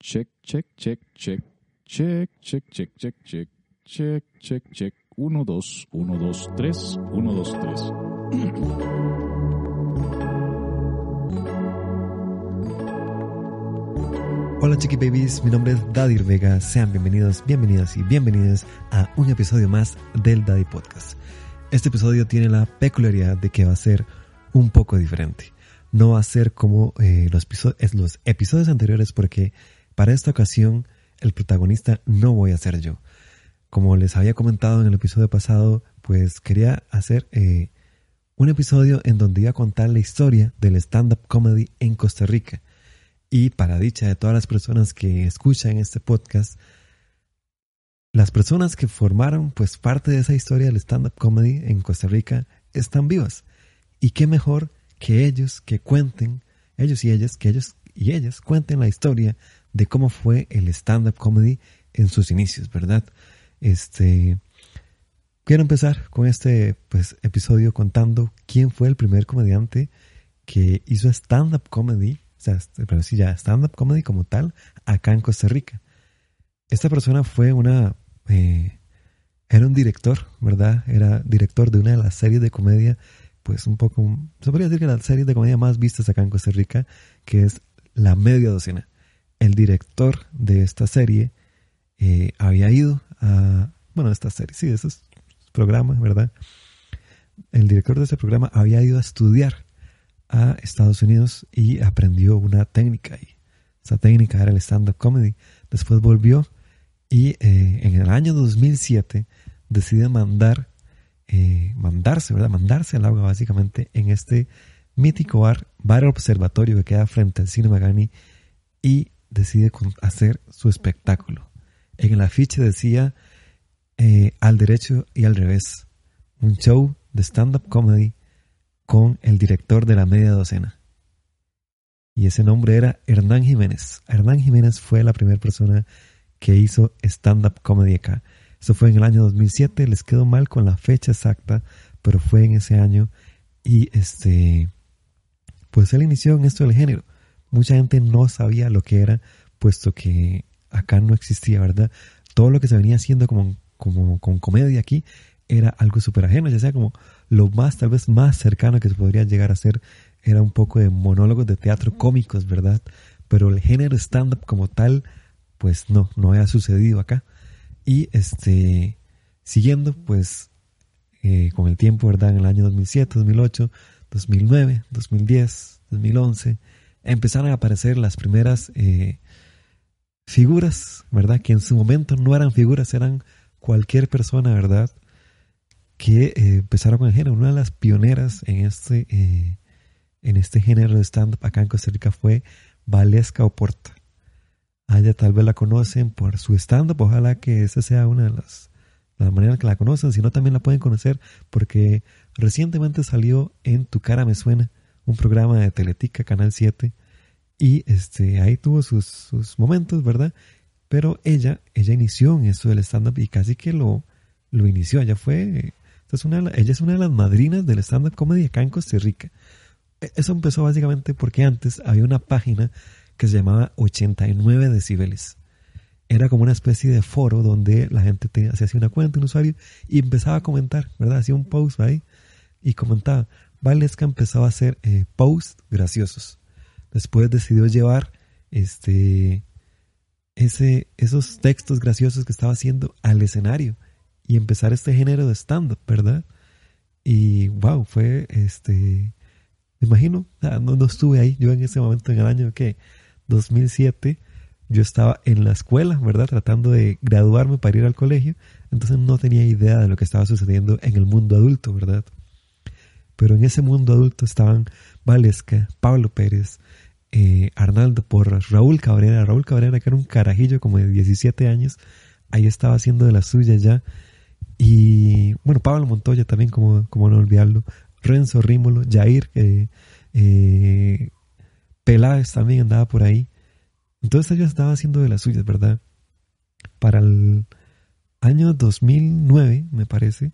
Check, check, check, check. Check, check, check, check, check. Check, check, check. 1, 2, 1, 2, 3, 1, 2, 3. Hola chiqui babies, mi nombre es Dadir Vega, sean bienvenidos, bienvenidas y bienvenidas a un episodio más del Daddy Podcast. Este episodio tiene la peculiaridad de que va a ser un poco diferente. No va a ser como eh, los episodios anteriores porque para esta ocasión el protagonista no voy a ser yo. Como les había comentado en el episodio pasado, pues quería hacer eh, un episodio en donde iba a contar la historia del stand-up comedy en Costa Rica y para dicha de todas las personas que escuchan este podcast, las personas que formaron pues parte de esa historia del stand-up comedy en Costa Rica están vivas. Y qué mejor que ellos que cuenten, ellos y ellas, que ellos y ellas cuenten la historia de cómo fue el stand-up comedy en sus inicios, ¿verdad? Este, quiero empezar con este pues, episodio contando quién fue el primer comediante que hizo stand-up comedy o sea, este, pero sí ya stand-up comedy como tal, acá en Costa Rica. Esta persona fue una, eh, era un director, ¿verdad? Era director de una de las series de comedia, pues un poco, se podría decir que la serie de comedia más vistas acá en Costa Rica, que es La Media Docena. El director de esta serie eh, había ido a, bueno, esta serie, sí, esos programas, ¿verdad? El director de ese programa había ido a estudiar a Estados Unidos y aprendió una técnica. Y esa técnica era el stand-up comedy. Después volvió y eh, en el año 2007 decide mandar, eh, mandarse, ¿verdad? Mandarse al agua básicamente en este mítico bar, bar observatorio que queda frente al Cine Magani y decide hacer su espectáculo. En el afiche decía eh, al derecho y al revés, un show de stand-up comedy con el director de la media docena. Y ese nombre era Hernán Jiménez. Hernán Jiménez fue la primera persona que hizo stand-up comedy acá. Eso fue en el año 2007. Les quedó mal con la fecha exacta, pero fue en ese año. Y este, pues él inició en esto del género. Mucha gente no sabía lo que era, puesto que acá no existía, ¿verdad? Todo lo que se venía haciendo como, como con comedia aquí era algo súper ajeno, ya sea como lo más, tal vez más cercano que se podría llegar a ser era un poco de monólogos de teatro cómicos, ¿verdad? Pero el género stand-up como tal, pues no, no había sucedido acá. Y este, siguiendo, pues, eh, con el tiempo, ¿verdad? En el año 2007, 2008, 2009, 2010, 2011, empezaron a aparecer las primeras eh, figuras, ¿verdad? Que en su momento no eran figuras, eran cualquier persona, ¿verdad? que eh, empezaron con el género. Una de las pioneras en este, eh, en este género de stand-up acá en Costa Rica fue Valesca Oporta. A ella tal vez la conocen por su stand-up, ojalá que esa sea una de las, las maneras que la conocen, si no también la pueden conocer porque recientemente salió en Tu cara me suena, un programa de Teletica, Canal 7, y este, ahí tuvo sus, sus momentos, ¿verdad? Pero ella, ella inició en esto del stand-up y casi que lo, lo inició, ella fue ella es una de las madrinas del stand-up comedy acá en Costa Rica. E, eso empezó básicamente porque antes había una página que se llamaba 89 decibeles. Era como una especie de foro donde la gente se hacía una cuenta, un usuario, y empezaba a comentar, ¿verdad? Hacía un post ahí y comentaba. Valesca empezaba a hacer eh, posts graciosos. Después decidió llevar este, ese, esos textos graciosos que estaba haciendo al escenario y empezar este género de stand-up, ¿verdad? Y wow, fue este, me imagino, no, no estuve ahí, yo en ese momento en el año que 2007, yo estaba en la escuela, ¿verdad? Tratando de graduarme para ir al colegio, entonces no tenía idea de lo que estaba sucediendo en el mundo adulto, ¿verdad? Pero en ese mundo adulto estaban Valesca, Pablo Pérez, eh, Arnaldo Porras, Raúl Cabrera, Raúl Cabrera que era un carajillo como de 17 años, ahí estaba haciendo de la suya ya y bueno, Pablo Montoya también, como, como no olvidarlo. Renzo Rímolo, Jair, eh, Peláez también andaba por ahí. Entonces ellos estaban haciendo de las suyas, ¿verdad? Para el año 2009, me parece.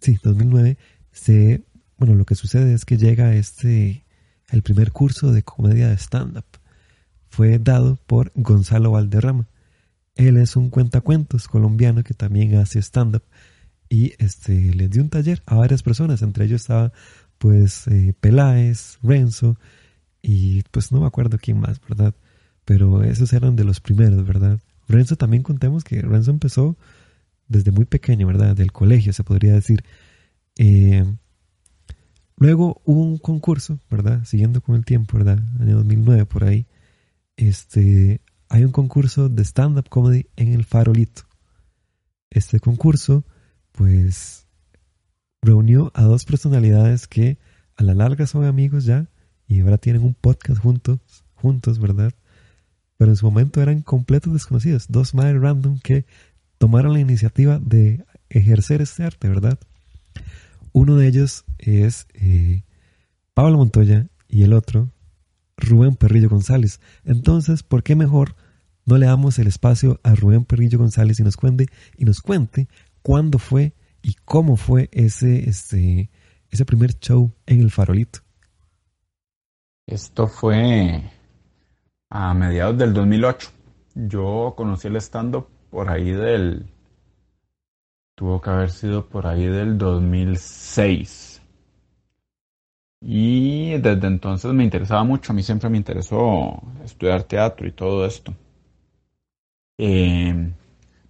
Sí, 2009. Se, bueno, lo que sucede es que llega este, el primer curso de comedia de stand-up. fue dado por Gonzalo Valderrama. Él es un cuentacuentos colombiano que también hace stand-up y este, les dio un taller a varias personas, entre ellos estaba pues eh, Peláez, Renzo y pues no me acuerdo quién más, ¿verdad? Pero esos eran de los primeros, ¿verdad? Renzo también contemos que Renzo empezó desde muy pequeño, ¿verdad? Del colegio, se podría decir. Eh, luego hubo un concurso, ¿verdad? Siguiendo con el tiempo, ¿verdad? Año 2009 por ahí. Este, hay un concurso de stand-up comedy en el Farolito. Este concurso, pues, reunió a dos personalidades que a la larga son amigos ya y ahora tienen un podcast juntos, juntos, ¿verdad? Pero en su momento eran completos desconocidos, dos madres random que tomaron la iniciativa de ejercer este arte, ¿verdad? Uno de ellos es eh, Pablo Montoya y el otro Rubén Perrillo González. Entonces, ¿por qué mejor no le damos el espacio a Rubén Perrillo González y nos cuente y nos cuente cuándo fue y cómo fue ese este ese primer show en el Farolito? Esto fue a mediados del 2008. Yo conocí el stand-up por ahí del... Tuvo que haber sido por ahí del 2006. Y desde entonces me interesaba mucho. A mí siempre me interesó estudiar teatro y todo esto. Eh,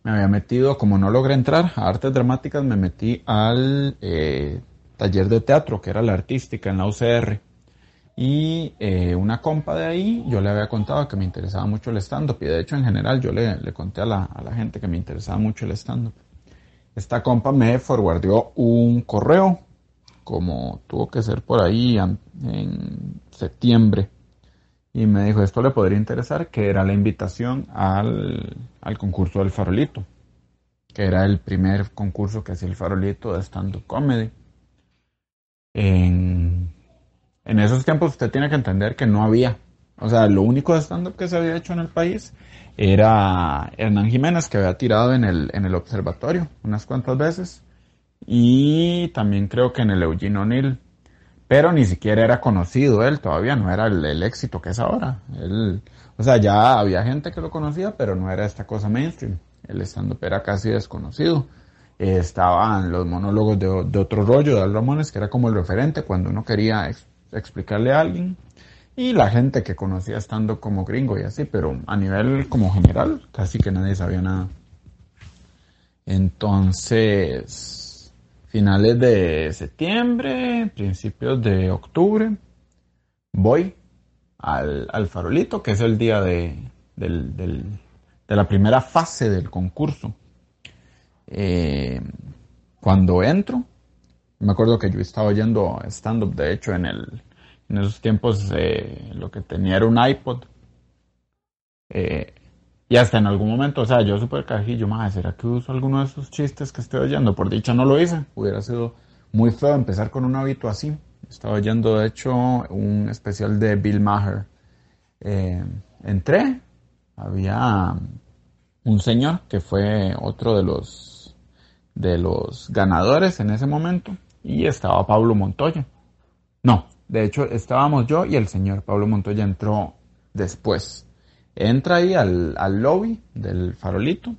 me había metido, como no logré entrar a artes dramáticas, me metí al eh, taller de teatro, que era la artística en la UCR. Y eh, una compa de ahí, yo le había contado que me interesaba mucho el stand-up. Y de hecho, en general, yo le, le conté a la, a la, gente que me interesaba mucho el stand-up. Esta compa me forwardió un correo, como tuvo que ser por ahí en, septiembre. Y me dijo, esto le podría interesar, que era la invitación al, al concurso del farolito, que era el primer concurso que hacía el farolito de stand-up comedy. En en esos tiempos usted tiene que entender que no había. O sea, lo único de stand-up que se había hecho en el país era Hernán Jiménez, que había tirado en el, en el observatorio unas cuantas veces. Y también creo que en el Eugene O'Neill. Pero ni siquiera era conocido él, todavía no era el, el éxito que es ahora. Él, o sea, ya había gente que lo conocía, pero no era esta cosa mainstream. El stand-up era casi desconocido. Estaban los monólogos de, de, otro rollo de Al Ramones, que era como el referente cuando uno quería explicarle a alguien y la gente que conocía estando como gringo y así, pero a nivel como general casi que nadie sabía nada. Entonces, finales de septiembre, principios de octubre, voy al, al farolito, que es el día de, del, de la primera fase del concurso. Eh, cuando entro, me acuerdo que yo estaba oyendo stand-up, de hecho, en, el, en esos tiempos eh, lo que tenía era un iPod. Eh, y hasta en algún momento, o sea, yo súper cajillo, más, ¿será que uso alguno de esos chistes que estoy oyendo? Por dicha no lo hice, hubiera sido muy feo empezar con un hábito así. Estaba oyendo, de hecho, un especial de Bill Maher. Eh, entré, había un señor que fue otro de los, de los ganadores en ese momento y estaba Pablo Montoya. No, de hecho estábamos yo y el señor Pablo Montoya entró después. Entra ahí al, al lobby del farolito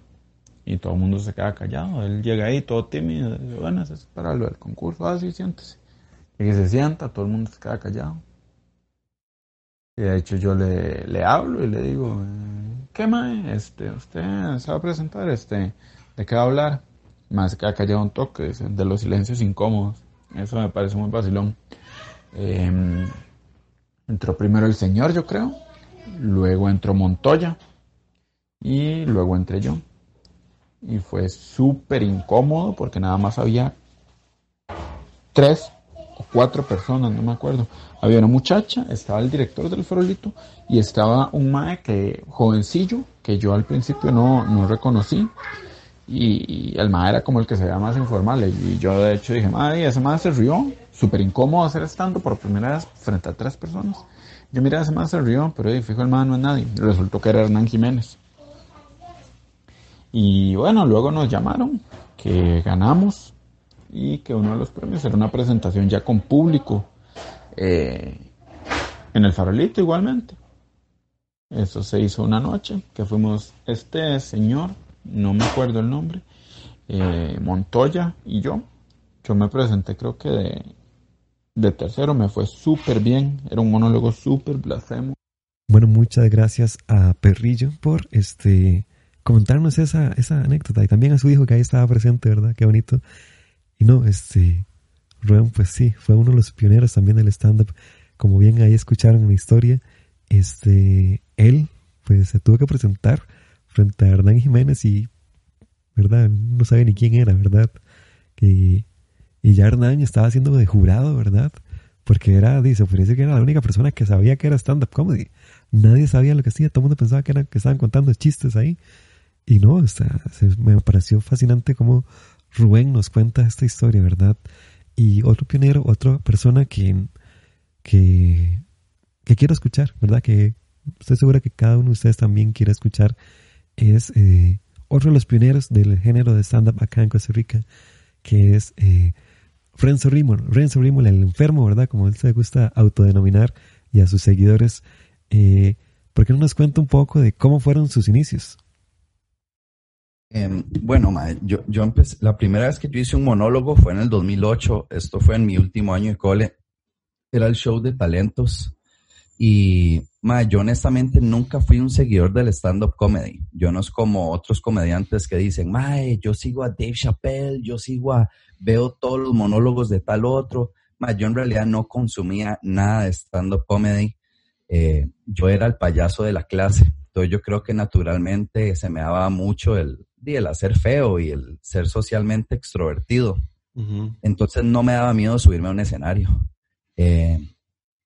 y todo el mundo se queda callado. Él llega ahí todo tímido, dice, bueno, es para lo del concurso, ah, siéntese. Y que se sienta, todo el mundo se queda callado. Y de hecho yo le, le hablo y le digo, ¿qué más? Este, usted se va a presentar, este, ¿de qué va a hablar? Más que acá lleva un toque de los silencios incómodos. Eso me parece muy vacilón. Eh, entró primero el señor, yo creo. Luego entró Montoya. Y luego entré yo. Y fue súper incómodo porque nada más había tres o cuatro personas, no me acuerdo. Había una muchacha, estaba el director del farolito y estaba un mae que, jovencillo que yo al principio no, no reconocí y, el mae era como el que se veía más informal. Y yo de hecho dije, madre, ese mae se rió, súper incómodo hacer estando por primera vez frente a tres personas. Yo miré, ese mae se rió, pero fijo el mae no es nadie. Resultó que era Hernán Jiménez. Y bueno, luego nos llamaron, que ganamos y que uno de los premios era una presentación ya con público eh, en el farolito igualmente. Eso se hizo una noche que fuimos este señor, no me acuerdo el nombre, eh, Montoya y yo. Yo me presenté creo que de, de tercero, me fue súper bien, era un monólogo súper blasfemo. Bueno, muchas gracias a Perrillo por este comentarnos esa, esa anécdota y también a su hijo que ahí estaba presente, ¿verdad? Qué bonito. Y no, este, Rubén, pues sí, fue uno de los pioneros también del stand-up. Como bien ahí escucharon la historia, este, él, pues se tuvo que presentar frente a Hernán Jiménez y, ¿verdad? No sabe ni quién era, ¿verdad? Y ya Hernán estaba haciendo de jurado, ¿verdad? Porque era, dice, parece que era la única persona que sabía que era stand-up comedy. Nadie sabía lo que hacía, todo el mundo pensaba que, era, que estaban contando chistes ahí. Y no, o sea, me pareció fascinante cómo Rubén nos cuenta esta historia, ¿verdad? Y otro pionero, otra persona que, que, que quiero escuchar, ¿verdad? Que estoy segura que cada uno de ustedes también quiere escuchar, es eh, otro de los pioneros del género de stand-up acá en Costa Rica, que es eh, Renzo Rimol. Renzo Rimol, el enfermo, ¿verdad? Como él se gusta autodenominar y a sus seguidores. Eh, ¿Por qué no nos cuenta un poco de cómo fueron sus inicios? Em, bueno, yo, yo empecé, la primera vez que yo hice un monólogo fue en el 2008, esto fue en mi último año de cole, era el show de talentos y yo honestamente nunca fui un seguidor del stand-up comedy, yo no es como otros comediantes que dicen, mae, yo sigo a Dave Chappelle, yo sigo a, veo todos los monólogos de tal otro, yo en realidad no consumía nada de stand-up comedy, eh, yo era el payaso de la clase, entonces yo creo que naturalmente se me daba mucho el, el hacer feo y el ser socialmente extrovertido. Entonces no me daba miedo subirme a un escenario. Eh,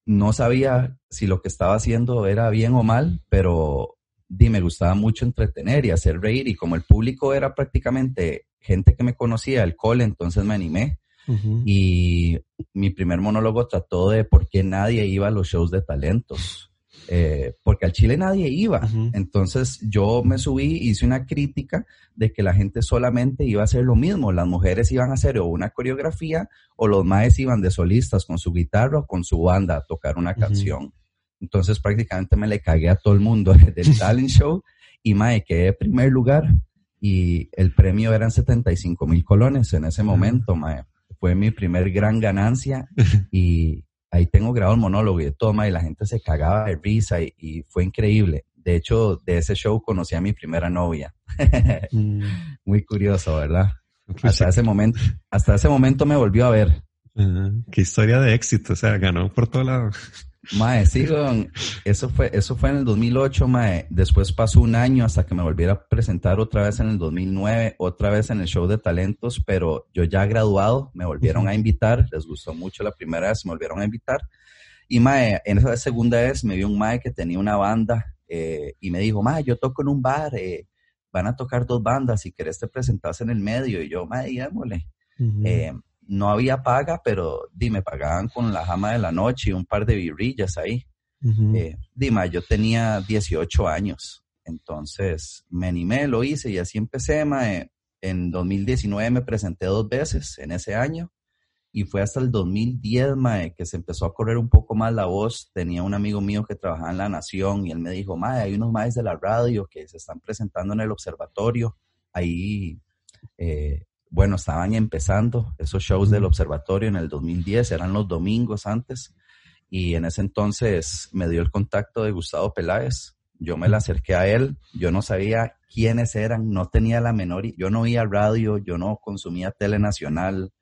no sabía si lo que estaba haciendo era bien o mal, pero di, me gustaba mucho entretener y hacer reír. Y como el público era prácticamente gente que me conocía del cole, entonces me animé. Y mi primer monólogo trató de por qué nadie iba a los shows de talentos. Eh, porque al Chile nadie iba. Entonces yo me subí, hice una crítica de que la gente solamente iba a hacer lo mismo. Las mujeres iban a hacer o una coreografía o los maes iban de solistas con su guitarra o con su banda a tocar una canción. Entonces prácticamente me le cagué a todo el mundo del talent show y mae, quedé en primer lugar y el premio eran 75 mil colones en ese momento, mae. Fue mi primer gran ganancia y, ahí tengo grabado el monólogo y de toma y la gente se cagaba de risa y, fue increíble. De hecho, de ese show conocí a mi primera novia. Mm. Muy curioso, ¿verdad? Pues hasta ese momento, hasta ese momento me volvió a ver. qué historia de éxito, o sea, ganó por todo lado. Mae, sí, eso fue, eso fue en el 2008, mae. Después pasó un año hasta que me volviera a presentar otra vez en el 2009, otra vez en el show de talentos, pero yo ya graduado, me volvieron a invitar, les gustó mucho la primera vez, me volvieron a invitar. Y mae, en esa segunda vez me vio un mae que tenía una banda eh, y me dijo, mae, yo toco en un bar, eh, van a tocar dos bandas, si querés te presentas en el medio. Y yo, mae, digámosle no había paga, pero dime, pagaban con la jama de la noche y un par de birrillas ahí. Eh, dime, yo tenía 18 años, entonces me animé, lo hice y así empecé. Mae. En 2019 me presenté dos veces en ese año y fue hasta el 2010 mae, que se empezó a correr un poco más la voz. Tenía un amigo mío que trabajaba en La Nación y él me dijo, mae, hay unos maes de la radio que se están presentando en el observatorio. Ahí eh, bueno, estaban empezando esos shows del observatorio en el 2010, eran los domingos antes, y en ese entonces me dio el contacto de Gustavo Peláez. Yo me la acerqué a él, yo no sabía quiénes eran, no tenía la menor, yo no oía radio, yo no consumía tele nacional,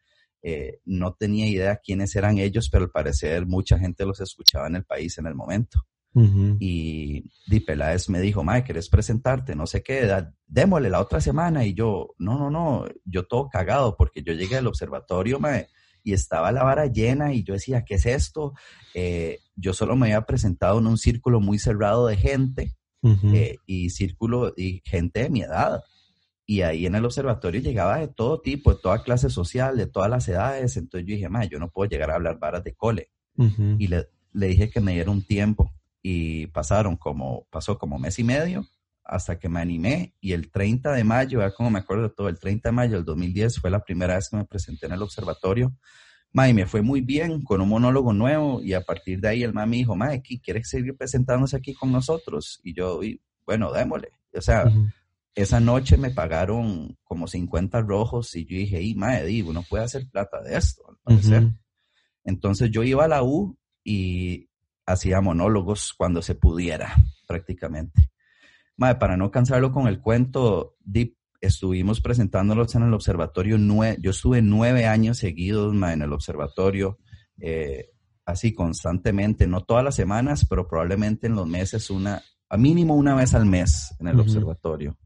eh, no tenía idea quiénes eran ellos, pero al parecer mucha gente los escuchaba en el país en el momento. Y Di Peláez me dijo, Mae, ¿querés presentarte? No sé qué, démosle la otra semana. Y yo, no, no, no, yo todo cagado porque yo llegué al observatorio, Mae, y estaba la vara llena y yo decía, ¿qué es esto? Eh, yo solo me había presentado en un círculo muy cerrado de gente eh, y círculo y gente de mi edad. Y ahí en el observatorio llegaba de todo tipo, de toda clase social, de todas las edades. Entonces yo dije, Mae, yo no puedo llegar a hablar varas de cole. Y le, le dije que me diera un tiempo y pasaron como, pasó como mes y medio hasta que me animé y el 30 de mayo, ya como me acuerdo de todo, el 30 de mayo del 2010 fue la primera vez que me presenté en el observatorio. Ma, y me fue muy bien con un monólogo nuevo y a partir de ahí el ma me dijo, ma, ¿quieres seguir presentándose aquí con nosotros? Y yo, y, bueno, démosle. O sea, esa noche me pagaron como 50 rojos y yo dije, y madre, digo, uno puede hacer plata de esto, al parecer. Entonces yo iba a la U y hacía monólogos cuando se pudiera, prácticamente. Madre, para no cansarlo con el cuento, Deep, estuvimos presentándolos en el observatorio, yo estuve nueve años seguidos en el observatorio, eh, así constantemente, no todas las semanas, pero probablemente en los meses, una, a mínimo una vez al mes en el observatorio.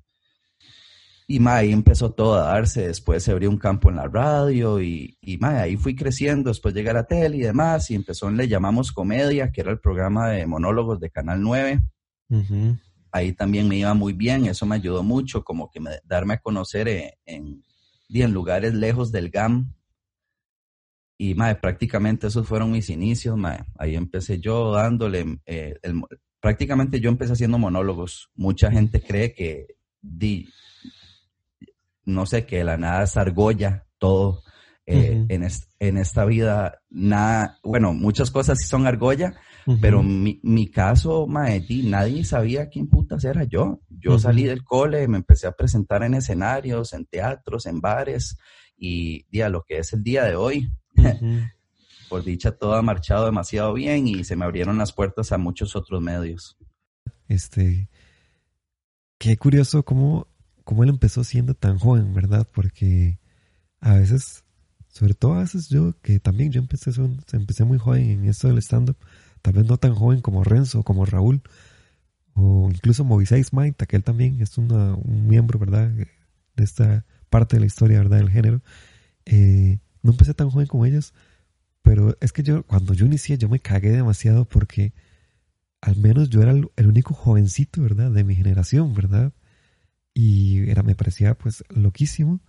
Y ahí empezó todo a darse, después se abrió un campo en la radio y, y ahí fui creciendo, después llegué a la tele y demás y empezó en Le Llamamos Comedia, que era el programa de monólogos de Canal 9. Ahí también me iba muy bien, eso me ayudó mucho, como que me, darme a conocer eh, en, en, lugares lejos del GAM. Y prácticamente esos fueron mis inicios, ahí empecé yo dándole, eh, prácticamente yo empecé haciendo monólogos. Mucha gente cree que di, no sé, que la nada es argolla, todo. Eh, en, en, esta vida, nada, bueno, muchas cosas sí son argolla, pero mi, mi caso, Maeti, nadie sabía quién putas era yo. Yo salí del cole, me empecé a presentar en escenarios, en teatros, en bares, y día lo que es el día de hoy. Por dicha, todo ha marchado demasiado bien y se me abrieron las puertas a muchos otros medios. Este, qué curioso cómo cómo él empezó siendo tan joven, ¿verdad? Porque a veces, sobre todo a veces yo, que también yo empecé, empecé muy joven en esto del stand-up, tal vez no tan joven como Renzo, como Raúl, o incluso Moviseis Mind, que él también es un miembro, ¿verdad? De esta parte de la historia, ¿verdad? Del género. Eh, no empecé tan joven como ellos, pero es que yo, cuando yo inicié, yo me cagué demasiado porque al menos yo era el único jovencito, ¿verdad? De mi generación, ¿verdad? Y era, me parecía pues loquísimo,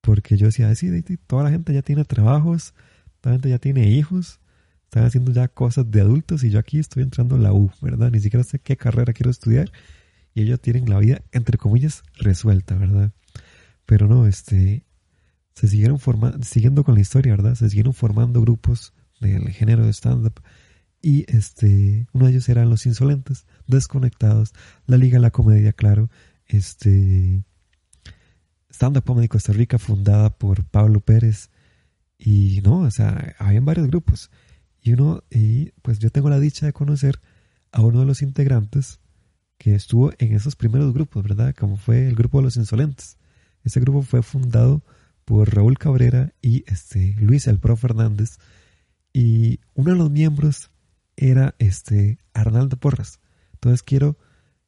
porque yo decía, sí, toda la gente ya tiene trabajos, toda la gente ya tiene hijos, están haciendo ya cosas de adultos y yo aquí estoy entrando a la U, ¿verdad? Ni siquiera sé qué carrera quiero estudiar y ellos tienen la vida, entre comillas, resuelta, ¿verdad? Pero no, este, se siguieron formando, siguiendo con la historia, ¿verdad? Se siguieron formando grupos del género de stand-up y este, uno de ellos eran Los Insolentes, Desconectados, La Liga La Comedia, claro, este Stand Up Comedy Costa Rica fundada por Pablo Pérez y no, o sea, habían varios grupos y uno y pues yo tengo la dicha de conocer a uno de los integrantes que estuvo en esos primeros grupos, ¿verdad? Como fue el grupo de los insolentes. Ese grupo fue fundado por Raúl Cabrera y este Luis El Pro Fernández y uno de los miembros era este Arnaldo Porras. Entonces quiero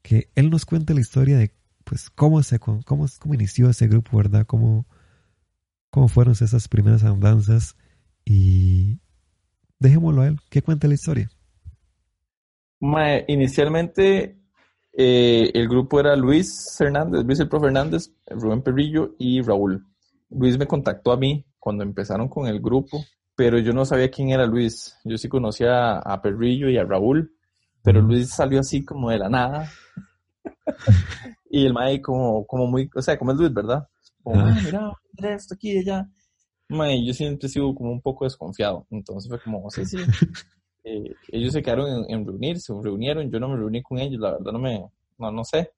que él nos cuente la historia de pues cómo se cómo, cómo inició ese grupo, ¿verdad? Cómo, cómo fueron esas primeras andanzas y dejémoslo a él, que cuente la historia. inicialmente eh, el grupo era Luis Hernández, Luis el Pro Fernández, Rubén Perrillo y Raúl. Luis me contactó a mí cuando empezaron con el grupo, pero yo no sabía quién era Luis. Yo sí conocía a Perrillo y a Raúl, pero Luis salió así como de la nada. y el mae como, como muy, o sea, como es Luis, ¿verdad? Como, ah. mira, esto aquí y allá. Mae, yo siempre sigo como un poco desconfiado. Entonces fue como, sí, sí. Eh, ellos se quedaron en, reunirse, se reunieron, yo no me reuní con ellos, la verdad no me, no, no sé.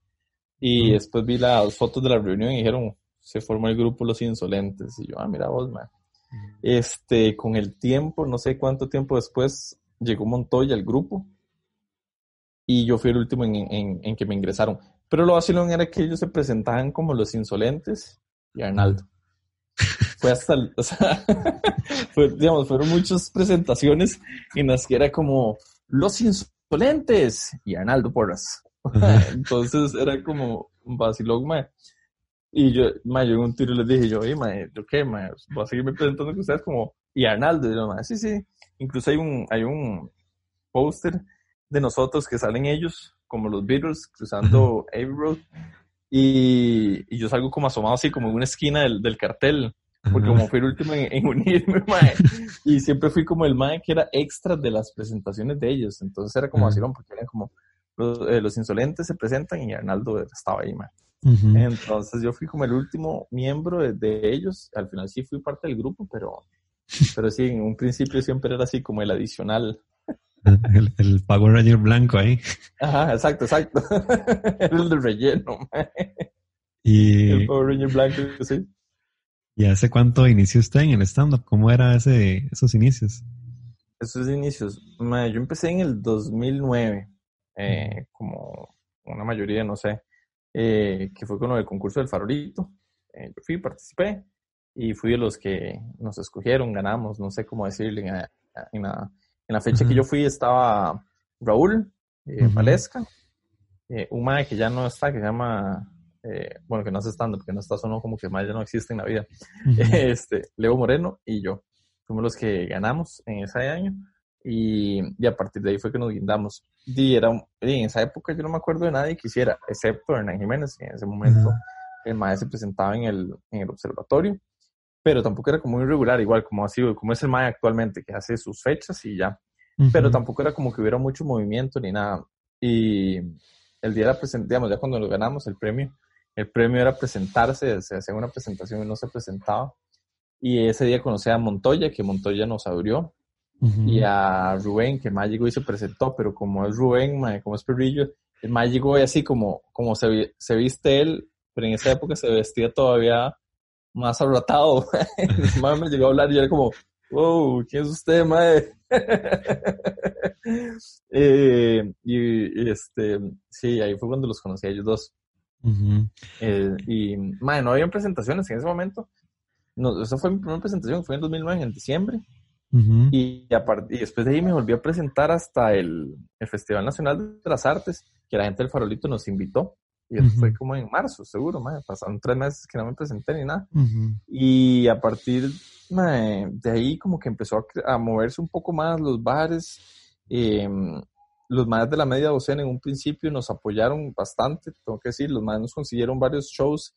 Y después vi las fotos de la reunión y dijeron, se formó el grupo Los Insolentes. Y yo, ah, mira vos, man. Este, con el tiempo, no sé cuánto tiempo después, llegó Montoya al grupo y yo fui el último en, que me ingresaron. Pero lo vacilón era que ellos se presentaban como los insolentes y Arnaldo. Fue hasta, o sea, digamos, fueron muchas presentaciones en las que era como los insolentes y Arnaldo Porras. Entonces era como un vacilón. Y yo, mae, yo en un tiro les dije, yo, oye, mae, ¿yo qué, mae? Voy a seguirme presentando con ustedes como, y Arnaldo. Y yo, sí, sí. Incluso hay un, hay un póster de nosotros que salen ellos, como los Beatles, cruzando Abbey Road. Y, y, yo salgo como asomado así, como en una esquina del, del cartel, porque como fui el último en, unirme, mae, y siempre fui como el mae que era extra de las presentaciones de ellos. Entonces era como así, porque eran como los, eh, los, insolentes se presentan y Arnaldo estaba ahí, mae. Entonces yo fui como el último miembro de, de, ellos. Al final sí fui parte del grupo, pero Pero sí, en un principio siempre era así como el adicional. El, el Power Ranger blanco ahí. Ajá, exacto, exacto. El de relleno. Y, El Power Ranger blanco, sí. ¿Y hace cuánto inició usted en el stand-up? ¿Cómo era ese, esos inicios? Esos inicios, mae, yo empecé en el 2009, eh, como una mayoría, no sé, eh, que fue con del concurso del farolito. Eh, yo fui, participé y fui de los que nos escogieron, ganamos, no sé cómo decirle. En la, en la, en la fecha que yo fui estaba Raúl eh, Ujú. Valesca, eh, un mae que ya no está, que se llama, eh, bueno, que no hace estando, porque no está sonó como que mae ya no existe en la vida. Ujú. este, Leo Moreno y yo. Fuimos los que ganamos en ese año y, y a partir de ahí fue que nos guindamos. Y era, y en esa época yo no me acuerdo de nadie que hiciera, excepto Hernán Jiménez, que en ese momento el maestro se presentaba en el, en el observatorio, pero tampoco era como muy regular, igual como así, como es el maestro actualmente, que hace sus fechas y ya pero Ujú. tampoco era como que hubiera mucho movimiento ni nada. Y el día de la presentación, ya cuando lo ganamos el premio, el premio era presentarse, se hacía una presentación y no se presentaba. Y ese día conocí a Montoya, que Montoya nos abrió, Ujú. y a Rubén, que más llegó y se presentó, pero como es Rubén, mae, como es Perrillo, el más llegó y así como, como se, se viste él, pero en esa época se vestía todavía más arratado. El mae me llegó a hablar y era como, wow, ¿quién es usted, mae? Eh, y, y, este, sí, ahí fue cuando los conocí a ellos dos. Eh, y, mae, no habían presentaciones en ese momento. No, esa fue mi primera presentación, fue en 2009, en diciembre. Ujú. Y, apart- y después de ahí me volví a presentar hasta el, el Festival Nacional de las Artes, que la gente del Farolito nos invitó. Y eso Ujú. fue como en marzo, seguro, mae. Pasaron tres meses que no me presenté ni nada. Ujú. Y a partir mae, de ahí como que empezó a, a moverse un poco más los bares. eh, los más de la media docena en un principio nos apoyaron bastante, tengo que decir, los más nos consiguieron varios shows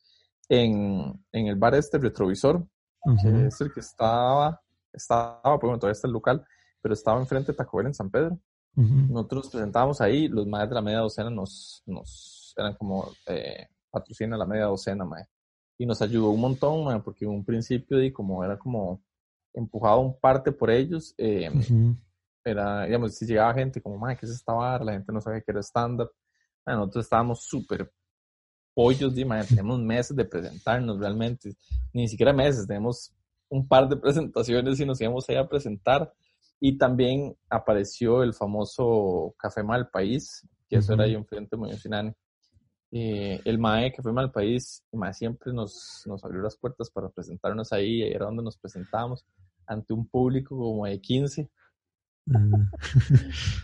en, en el bar este retrovisor, que Ujú. es el que estaba, estaba, pues bueno, todavía está el local, pero estaba enfrente de Taco Bell en San Pedro. Nosotros nos presentábamos ahí, los más de la media docena nos, nos eran como eh, patrocina la media docena, mae. Y nos ayudó un montón, mae, porque en un principio, y como era como empujado un parte por ellos, eh, Ujú. era, digamos, si llegaba gente como, mae, ¿qué es esta bar? La gente no sabía que era. Mae, Nosotros estábamos súper pollos, di, mae, tenemos meses de presentarnos realmente, ni siquiera meses, tenemos un par de presentaciones y nos íbamos ahí a presentar. Y también apareció el famoso Café Mal País, que eso era ahí enfrente de Moyocinane. Eh, el MAE Café Mal País, el MAE siempre nos, nos abrió las puertas para presentarnos ahí, ahí era donde nos presentábamos ante un público como de 15. Ah.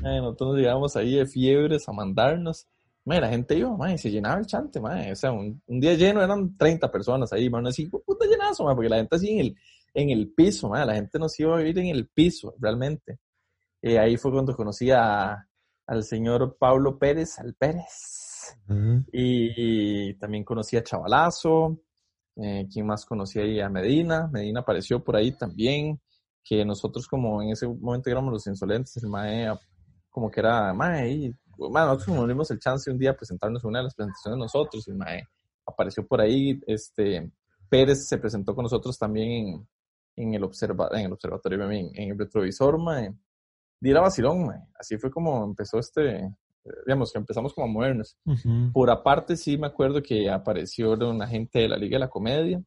Mae, nosotros nos llegábamos ahí de fiebres a mandarnos. Mae, la gente iba, mae, se llenaba el chante, mae. O sea, un, un día lleno eran 30 personas ahí, mae, así, puta llenazo, mae, porque la gente así en el, en el piso, mae, la gente nos iba a vivir en el piso, realmente. Eh, ahí fue cuando conocí a, al señor Pablo Pérez, al Pérez. Y, también conocí a Chavalazo. Eh, ¿Quién más conocí ahí? A Medina. Medina apareció por ahí también. Que nosotros, como en ese momento éramos los insolentes, el Mae, como que era, Mae, y, bueno, nosotros nos dimos el chance un día a presentarnos en una de las presentaciones de nosotros. El Mae apareció por ahí. Este, Pérez se presentó con nosotros también en, en, el, observa, en el observatorio, en, en el retrovisor, Mae. Era vacilón, Mae. Así fue como empezó este, digamos, que empezamos como a movernos. Ujú. Por aparte, sí me acuerdo que apareció una gente de la Liga de la Comedia,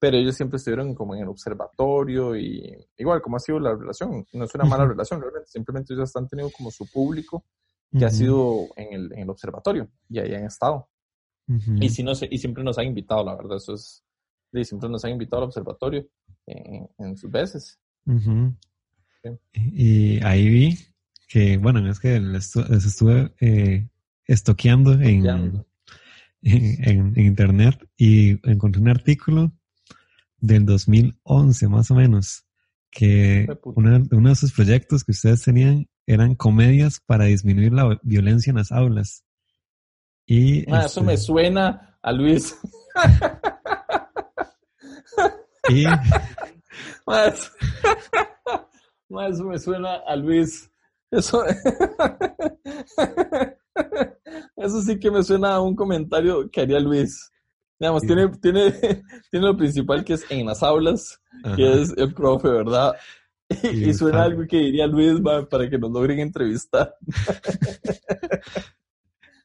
pero ellos siempre estuvieron como en el observatorio y igual, como ha sido la relación. No es una mala Ujú. relación, realmente, simplemente ellos han tenido como su público que ha Ujú. sido en el, en el observatorio y ahí han estado. Y, sí nos, y siempre nos han invitado, la verdad, eso es, sí, siempre nos han invitado al observatorio en, en sus veces. Sí. Y ahí vi que, bueno, es que les, estu- les estuve eh, estoqueando en, en, en- en internet y encontré un artículo del 2011 más o menos que una- uno de sus proyectos que ustedes tenían eran comedias para disminuir la violencia en las aulas. Y Ah, eso este, me suena a Luis. y- Más, más eso me suena a Luis. Eso, eso sí que me suena a un comentario que haría Luis. Digamos, tiene, tiene, tiene lo principal que es en las aulas, que es el profe, ¿verdad? Y, Y suena algo que diría Luis para que nos logren entrevistar.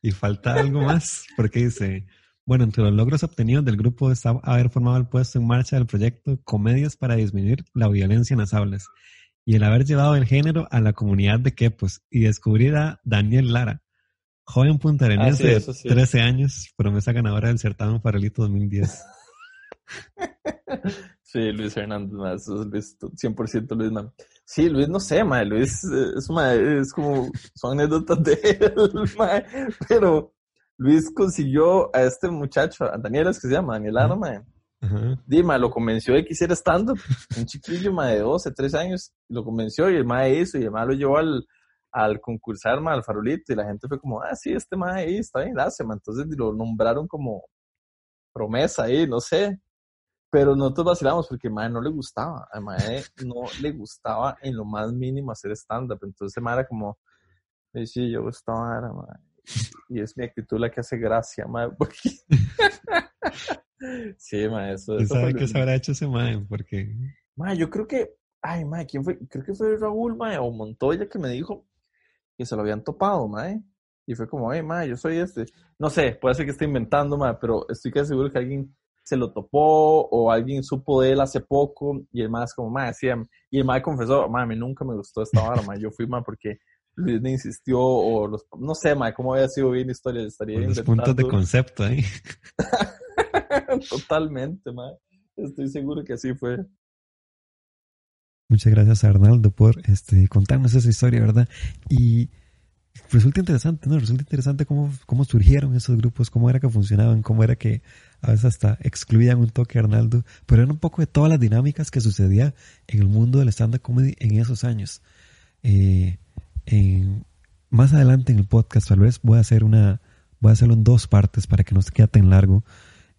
Y falta algo más, porque dice, bueno, entre los logros obtenidos del grupo está haber formado el puesto en marcha del proyecto Comedias para disminuir la violencia en las aulas y el haber llevado el género a la comunidad de Quepos y descubrir a Daniel Lara, joven puntarenense Ah, sí, de eso sí. 13 años, promesa ganadora del certamen Farolito 2010. Sí, Luis Hernández, ma, eso es Luis, 100% Luis, ma. Sí, Luis, no sé, ma, Luis es, ma, es como, son anécdotas de él, ma, pero Luis consiguió a este muchacho, a Daniel es que se llama, Daniel Lara, ma, Ajá. Dima, lo convenció de que hiciera stand-up, un chiquillo, ma, de 12, 13 años, lo convenció y el ma hizo, y el ma lo llevó al, al concursar, ma, al farolito, y la gente fue como, ah, sí, este ma ahí está bien, gracias, ma, entonces lo nombraron como promesa ahí, no sé, pero nosotros vacilamos porque mae no le gustaba, mae no le gustaba en lo más mínimo hacer stand-up, entonces mae era como, "Sí, sí, yo gustaba, mae", y es mi actitud la que hace gracia, mae, porque... sí, mae, eso, ¿Quién eso sabe qué se habrá hecho ese man? Porque Mae, yo creo que, ay, mae, ¿quién fue? Creo que fue Raúl, mae, o Montoya que me dijo que se lo habían topado, mae. Y fue como, ay, mae, yo soy este. No sé, puede ser que esté inventando, mae, pero estoy casi seguro que alguien se lo topó o alguien supo de él hace poco y el mae es como, mae, am- y el mae confesó, mae, a mí nunca me gustó esta vara, mae, yo fui, mae, porque Luis me insistió o los, no sé, mae, cómo había sido bien la historia, estaría los puntos de concepto ahí. Totalmente. Estoy seguro que así fue. Muchas gracias a Arnaldo por este, contarnos esa historia, ¿verdad? Y resulta interesante, ¿no? Resulta interesante cómo, cómo surgieron esos grupos, cómo era que funcionaban, cómo era que a veces hasta excluían un toque a Arnaldo, pero era un poco de todas las dinámicas que sucedía en el mundo del stand-up comedy en esos años. Eh, más adelante en el podcast, tal vez voy a hacer una, voy a hacerlo en dos partes para que no se quede tan largo.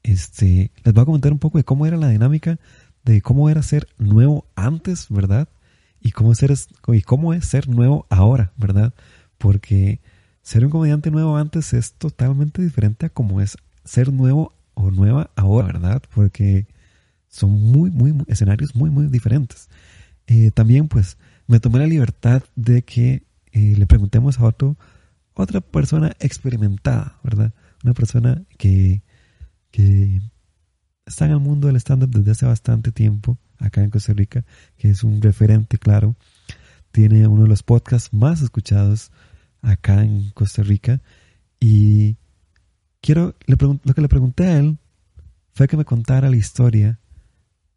Este, les voy a comentar un poco de cómo era la dinámica de cómo era ser nuevo antes, ¿verdad? Y cómo, ser, y cómo es ser nuevo ahora, ¿verdad? Porque ser un comediante nuevo antes es totalmente diferente a cómo es ser nuevo o nueva ahora, ¿verdad? Porque son muy, muy, escenarios muy, muy diferentes. Eh, también, pues, me tomé la libertad de que eh, le preguntemos a otro, otra persona experimentada, ¿verdad? Una persona que, que está en el mundo del stand-up desde hace bastante tiempo, acá en Costa Rica, que es un referente, claro. Tiene uno de los podcasts más escuchados acá en Costa Rica. Y quiero, le lo que le pregunté a él fue que me contara la historia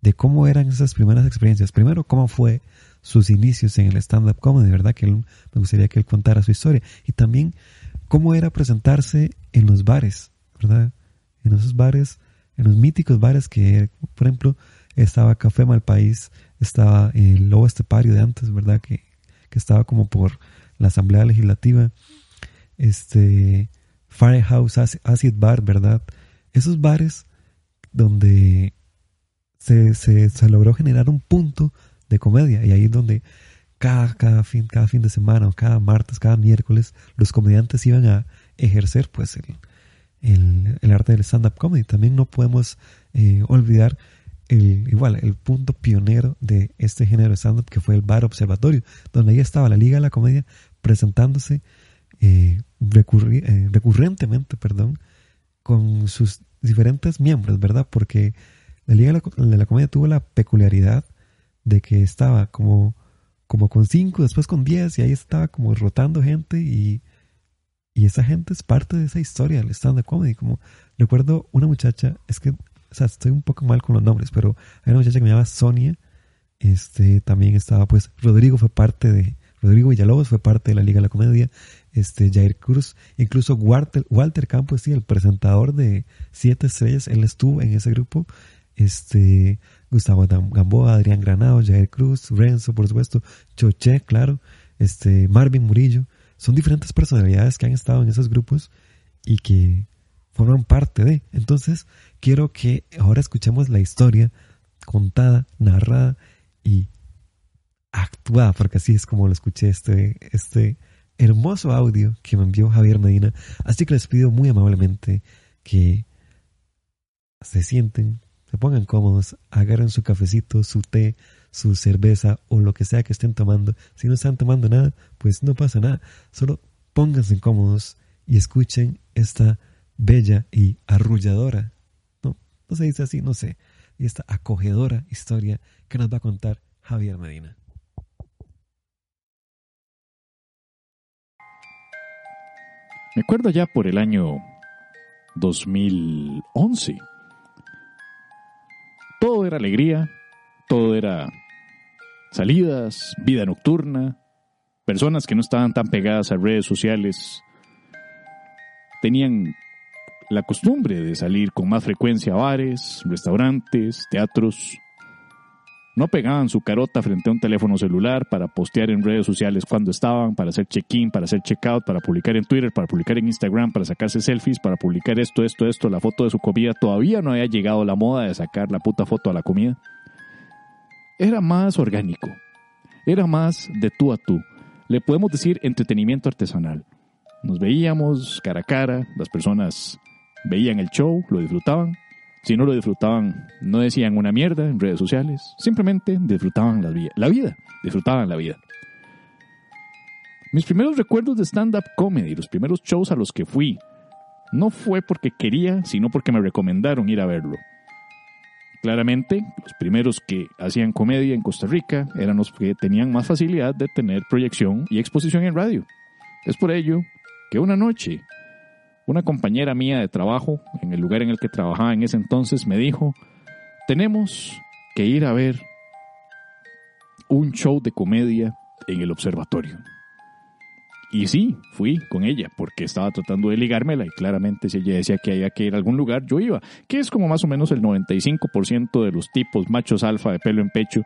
de cómo eran esas primeras experiencias. Primero, cómo fue sus inicios en el stand-up comedy, ¿verdad? Que él- me gustaría que él contara su historia. Y también cómo era presentarse en los bares, ¿verdad? En esos bares, en los míticos bares que, por ejemplo, estaba Café Malpaís, estaba el Lobo Estepario de antes, ¿verdad? Que, que estaba como por la Asamblea Legislativa, este, Firehouse, Ac- Acid Bar, ¿verdad? Esos bares donde se, se, se logró generar un punto de comedia y ahí es donde cada, cada, fin, cada fin de semana o cada martes, cada miércoles, los comediantes iban a ejercer pues el, el, arte del stand-up comedy. También no podemos eh, olvidar el, igual el punto pionero de este género de stand-up que fue el Bar Observatorio, donde ahí estaba la Liga de la Comedia presentándose eh, eh, recurrentemente, perdón, con sus diferentes miembros, ¿verdad? Porque la Liga de la, de la Comedia tuvo la peculiaridad de que estaba como, como con cinco, después con diez, y ahí estaba como rotando gente y, y esa gente es parte de esa historia del stand-up comedy. Como recuerdo una muchacha, es que, o sea, estoy un poco mal con los nombres, pero hay una muchacha que me llama Sonia, este, también estaba, pues, Rodrigo fue parte de, Rodrigo Villalobos fue parte de la Liga de la Comedia, este, Jair Cruz, incluso Walter, Walter Campos, sí, el presentador de Siete Estrellas, él estuvo en ese grupo, este, Gustavo Gamboa, Adrián Granado, Jair Cruz, Renzo, por supuesto, Choché, claro, este, Marvin Murillo, son diferentes personalidades que han estado en esos grupos y que forman parte de. Entonces, quiero que ahora escuchemos la historia contada, narrada y actuada, porque así es como lo escuché este, este hermoso audio que me envió Javier Medina. Así que les pido muy amablemente que se sienten, se pongan cómodos, agarren su cafecito, su té, su cerveza o lo que sea que estén tomando. Si no están tomando nada, pues no pasa nada. Solo pónganse cómodos y escuchen esta bella y arrulladora, no, no se dice así, no sé, y esta acogedora historia que nos va a contar Javier Medina. Me acuerdo ya por el año 2011. Todo era alegría, todo era salidas, vida nocturna, personas que no estaban tan pegadas a redes sociales tenían la costumbre de salir con más frecuencia a bares, restaurantes, teatros. No pegaban su carota frente a un teléfono celular para postear en redes sociales cuando estaban, para hacer check-in, para hacer check-out, para publicar en Twitter, para publicar en Instagram, para sacarse selfies, para publicar esto, esto, esto, la foto de su comida. Todavía no había llegado la moda de sacar la puta foto a la comida. Era más orgánico. Era más de tú a tú. Le podemos decir entretenimiento artesanal. Nos veíamos cara a cara, las personas veían el show, lo disfrutaban. Si no lo disfrutaban, no decían una mierda en redes sociales, simplemente disfrutaban la vida, la vida disfrutaban la vida. Mis primeros recuerdos de stand-up comedy, los primeros shows a los que fui, no fue porque quería, sino porque me recomendaron ir a verlo. Claramente, los primeros que hacían comedia en Costa Rica eran los que tenían más facilidad de tener proyección y exposición en radio. Es por ello que una noche una compañera mía de trabajo, en el lugar en el que trabajaba en ese entonces, me dijo, tenemos que ir a ver un show de comedia en el observatorio. Y sí, fui con ella porque estaba tratando de ligármela y claramente si ella decía que había que ir a algún lugar, yo iba, que es como más o menos el 95% de los tipos machos alfa de pelo en pecho,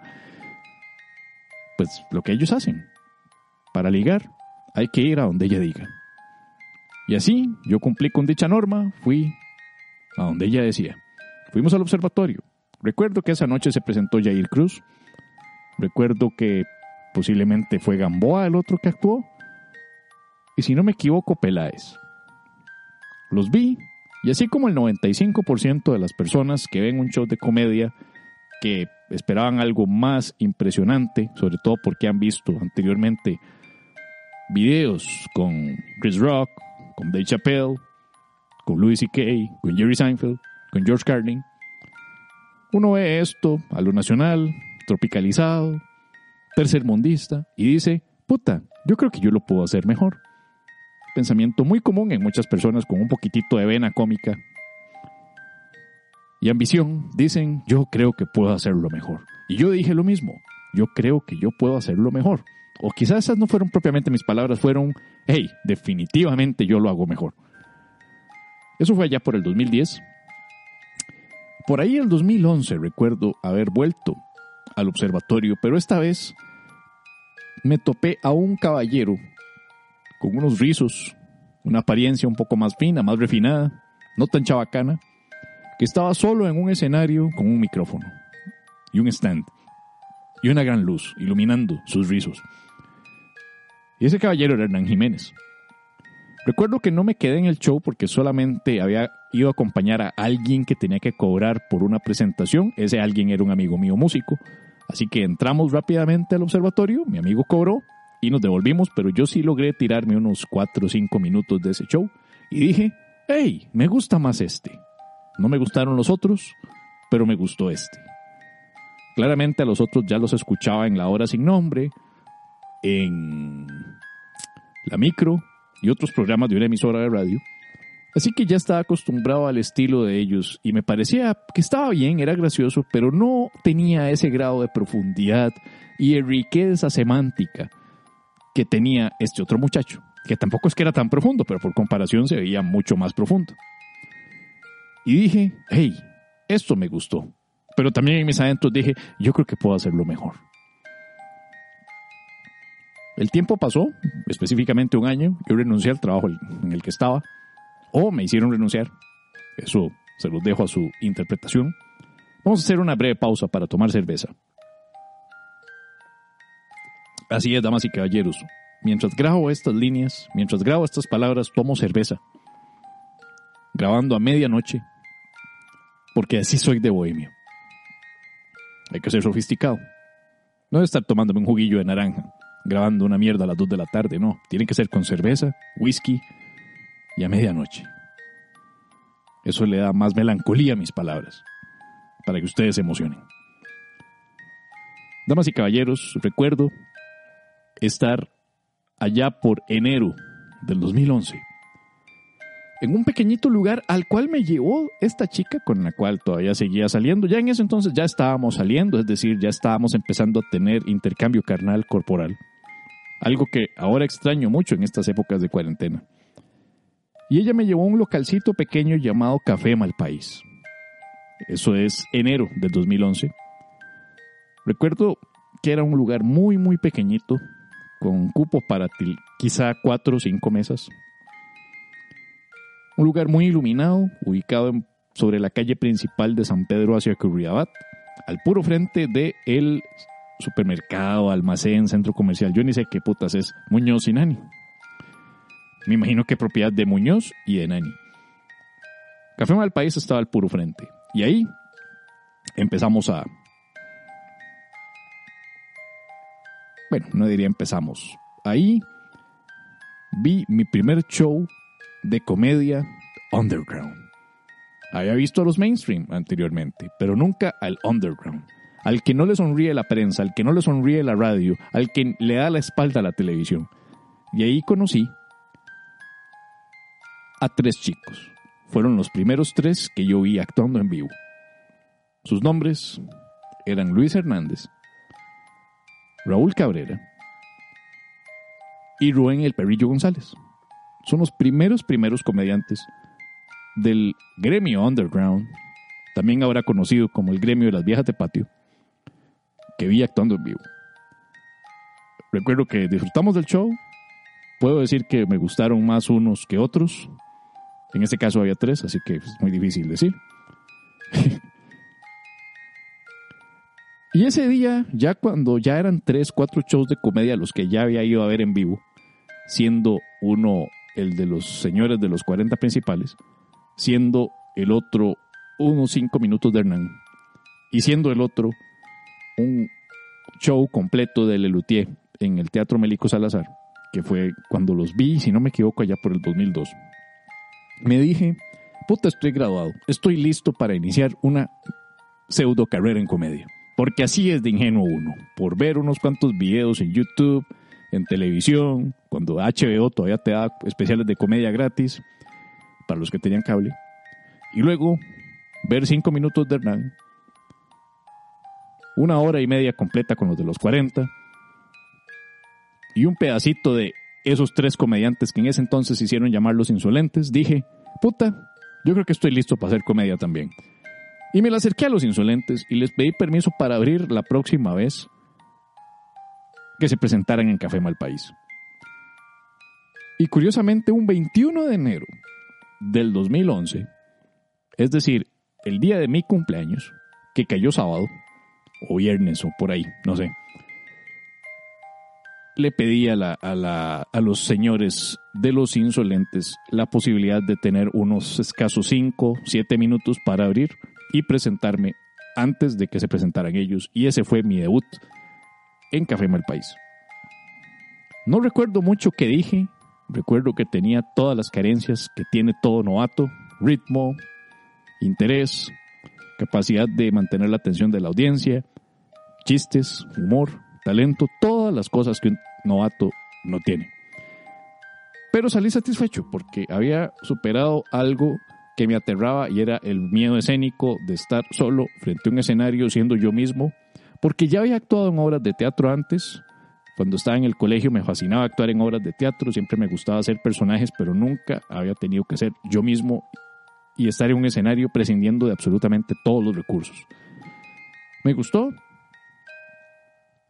pues lo que ellos hacen. Para ligar hay que ir a donde ella diga. Y así yo cumplí con dicha norma, fui a donde ella decía. Fuimos al observatorio. Recuerdo que esa noche se presentó Jair Cruz. Recuerdo que posiblemente fue Gamboa el otro que actuó. Y si no me equivoco, Peláez. Los vi y así como el 95% de las personas que ven un show de comedia que esperaban algo más impresionante, sobre todo porque han visto anteriormente videos con Chris Rock, con Dave Chappelle, con Louis C.K., con Jerry Seinfeld, con George Carlin. Uno ve esto a lo nacional, tropicalizado, tercermundista, y dice, puta, yo creo que yo lo puedo hacer mejor. Pensamiento muy común en muchas personas con un poquitito de vena cómica. Y ambición, dicen, yo creo que puedo hacerlo mejor. Y yo dije lo mismo, yo creo que yo puedo hacerlo mejor. O quizás esas no fueron propiamente mis palabras, fueron, hey, definitivamente yo lo hago mejor. Eso fue allá por el 2010. Por ahí el 2011 recuerdo haber vuelto al observatorio, pero esta vez me topé a un caballero con unos rizos, una apariencia un poco más fina, más refinada, no tan chabacana, que estaba solo en un escenario con un micrófono y un stand y una gran luz iluminando sus rizos. Y ese caballero era Hernán Jiménez. Recuerdo que no me quedé en el show porque solamente había ido a acompañar a alguien que tenía que cobrar por una presentación. Ese alguien era un amigo mío músico. Así que entramos rápidamente al observatorio, mi amigo cobró y nos devolvimos, pero yo sí logré tirarme unos 4 o 5 minutos de ese show. Y dije, hey, me gusta más este. No me gustaron los otros, pero me gustó este. Claramente a los otros ya los escuchaba en la hora sin nombre, en la micro y otros programas de una emisora de radio. Así que ya estaba acostumbrado al estilo de ellos y me parecía que estaba bien, era gracioso, pero no tenía ese grado de profundidad y de riqueza semántica que tenía este otro muchacho, que tampoco es que era tan profundo, pero por comparación se veía mucho más profundo. Y dije, hey, esto me gustó. Pero también en mis adentros dije, yo creo que puedo hacerlo mejor. El tiempo pasó, específicamente un año, yo renuncié al trabajo en el que estaba, o me hicieron renunciar. Eso se los dejo a su interpretación. Vamos a hacer una breve pausa para tomar cerveza. Así es, damas y caballeros. Mientras grabo estas líneas, mientras grabo estas palabras, tomo cerveza. Grabando a medianoche, porque así soy de bohemio. Hay que ser sofisticado. No de estar tomándome un juguillo de naranja, grabando una mierda a las 2 de la tarde, no. Tiene que ser con cerveza, whisky y a medianoche. Eso le da más melancolía a mis palabras, para que ustedes se emocionen. Damas y caballeros, recuerdo estar allá por enero del 2011 en un pequeñito lugar al cual me llevó esta chica con la cual todavía seguía saliendo. Ya en ese entonces ya estábamos saliendo, es decir, ya estábamos empezando a tener intercambio carnal corporal. Algo que ahora extraño mucho en estas épocas de cuarentena. Y ella me llevó a un localcito pequeño llamado Café Malpaís. Eso es enero del 2011. Recuerdo que era un lugar muy, muy pequeñito, con cupo para quizá cuatro o cinco mesas. Un lugar muy iluminado, ubicado sobre la calle principal de San Pedro hacia Curriabat, al puro frente de el supermercado, almacén, centro comercial. Yo ni sé qué putas es Muñoz y Nani. Me imagino que propiedad de Muñoz y de Nani. Café Malpaís estaba al puro frente. Y ahí empezamos a... Bueno, no diría empezamos. Ahí vi mi primer show de comedia underground. Había visto a los mainstream anteriormente, pero nunca al underground. Al que no le sonríe la prensa, al que no le sonríe la radio, al que le da la espalda a la televisión. Y ahí conocí a tres chicos. Fueron los primeros tres que yo vi actuando en vivo. Sus nombres eran Luis Hernández, Raúl Cabrera y Rubén El Perrillo González son los primeros, primeros comediantes del gremio underground, también ahora conocido como el gremio de las viejas de patio, que vi actuando en vivo. Recuerdo que disfrutamos del show. Puedo decir que me gustaron más unos que otros. En este caso había tres, así que es muy difícil decir. Y ese día, ya cuando ya eran tres, cuatro shows de comedia los que ya había ido a ver en vivo, siendo uno el de los señores de los 40 principales, siendo el otro unos 5 minutos de Hernán y siendo el otro un show completo de Lelutier en el Teatro Melico Salazar, que fue cuando los vi, si no me equivoco, allá por el 2002. Me dije, puta, estoy graduado, estoy listo para iniciar una pseudo carrera en comedia. Porque así es de ingenuo uno, por ver unos cuantos videos en YouTube, en televisión, cuando HBO todavía te da especiales de comedia gratis para los que tenían cable. Y luego ver cinco minutos de Hernán, una hora y media completa con los de los 40 y un pedacito de esos tres comediantes que en ese entonces hicieron llamar los insolentes, dije, puta, yo creo que estoy listo para hacer comedia también. Y me la acerqué a los insolentes y les pedí permiso para abrir la próxima vez que se presentaran en Café Malpaís. Y curiosamente, un 21 de enero del 2011, es decir, el día de mi cumpleaños, que cayó sábado, o viernes, o por ahí, no sé, le pedí a, la, a, a los señores de los insolentes la posibilidad de tener unos escasos 5, 7 minutos para abrir y presentarme antes de que se presentaran ellos. Y ese fue mi debut en Café Mal País. No recuerdo mucho que dije, recuerdo que tenía todas las carencias que tiene todo novato, ritmo, interés, capacidad de mantener la atención de la audiencia, chistes, humor, talento, todas las cosas que un novato no tiene. Pero salí satisfecho porque había superado algo que me aterraba y era el miedo escénico de estar solo frente a un escenario siendo yo mismo porque ya había actuado en obras de teatro antes. Cuando estaba en el colegio me fascinaba actuar en obras de teatro, siempre me gustaba hacer personajes, pero nunca había tenido que ser yo mismo y estar en un escenario prescindiendo de absolutamente todos los recursos. Me gustó.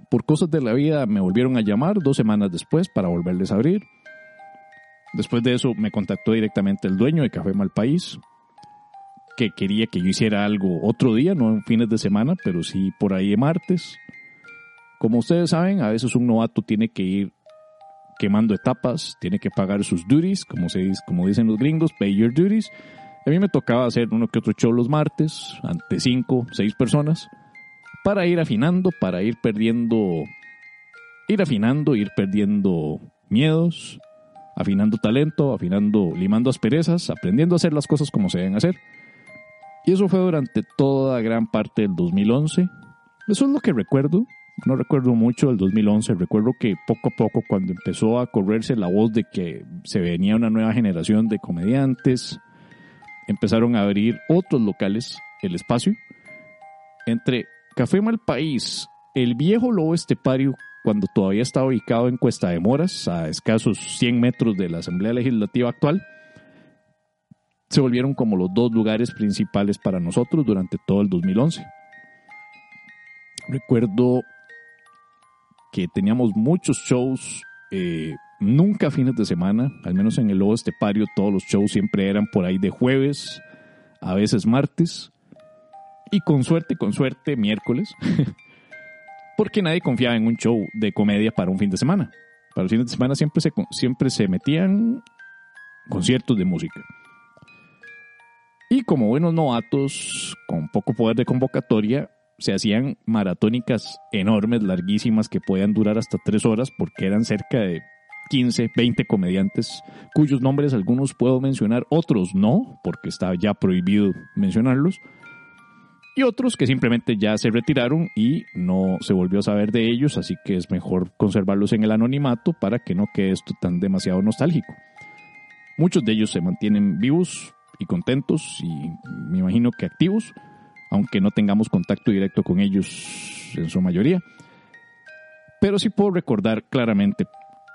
Por cosas de la vida me volvieron a llamar dos semanas después para volverles a abrir. Después de eso me contactó directamente el dueño de Café Malpaís, que quería que yo hiciera algo otro día, no en fines de semana, pero sí por ahí de martes. Como ustedes saben, a veces un novato tiene que ir quemando etapas, tiene que pagar sus duties, como, se dice, como dicen los gringos, pay your duties. A mí me tocaba hacer uno que otro show los martes, ante cinco, seis personas, para ir afinando, para ir perdiendo, ir afinando, ir perdiendo miedos, afinando talento, afinando, limando asperezas, aprendiendo a hacer las cosas como se deben hacer. Y eso fue durante toda gran parte del 2011. Eso es lo que recuerdo. No recuerdo mucho del 2011. Recuerdo que poco a poco, cuando empezó a correrse la voz de que se venía una nueva generación de comediantes, empezaron a abrir otros locales, el espacio. Entre Café Malpaís, el viejo Lobo Estepario, cuando todavía estaba ubicado en Cuesta de Moras, a escasos 100 metros de la Asamblea Legislativa actual, se volvieron como los dos lugares principales para nosotros durante todo el 2011. Recuerdo que teníamos muchos shows, eh, nunca fines de semana, al menos en el Lobo Estepario todos los shows siempre eran por ahí de jueves, a veces martes, y con suerte, con suerte, miércoles, porque nadie confiaba en un show de comedia para un fin de semana. Para los fines de semana siempre se, siempre se metían conciertos de música. Y como buenos novatos, con poco poder de convocatoria, se hacían maratónicas enormes, larguísimas, que podían durar hasta tres horas, porque eran cerca de 15, 20 comediantes, cuyos nombres algunos puedo mencionar, otros no, porque está ya prohibido mencionarlos, y otros que simplemente ya se retiraron y no se volvió a saber de ellos, así que es mejor conservarlos en el anonimato para que no quede esto tan demasiado nostálgico. Muchos de ellos se mantienen vivos, y contentos y me imagino que activos, aunque no tengamos contacto directo con ellos en su mayoría. Pero sí puedo recordar claramente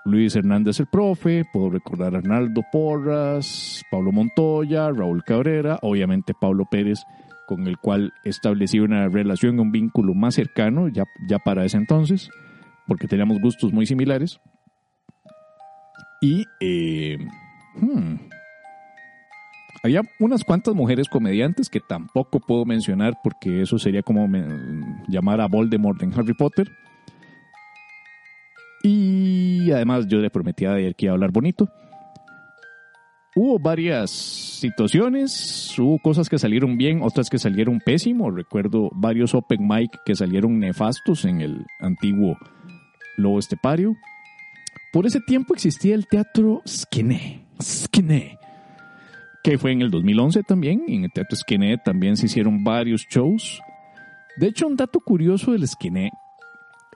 Luis Hernández el profe, puedo recordar a Arnaldo Porras, Pablo Montoya, Raúl Cabrera, obviamente Pablo Pérez, con el cual establecí una relación, un vínculo más cercano ya, ya para ese entonces, porque teníamos gustos muy similares. Y eh, hmm, había unas cuantas mujeres comediantes que tampoco puedo mencionar porque eso sería como llamar a Voldemort en Harry Potter. Y además yo le prometía ayer que iba a hablar bonito. Hubo varias situaciones, hubo cosas que salieron bien, otras que salieron pésimo. Recuerdo varios open mic que salieron nefastos en el antiguo Lobo Estepario. Por ese tiempo existía el teatro Skiné. Skiné que fue en el 2011 también. En el Teatro Esquené también se hicieron varios shows. De hecho, un dato curioso del Esquené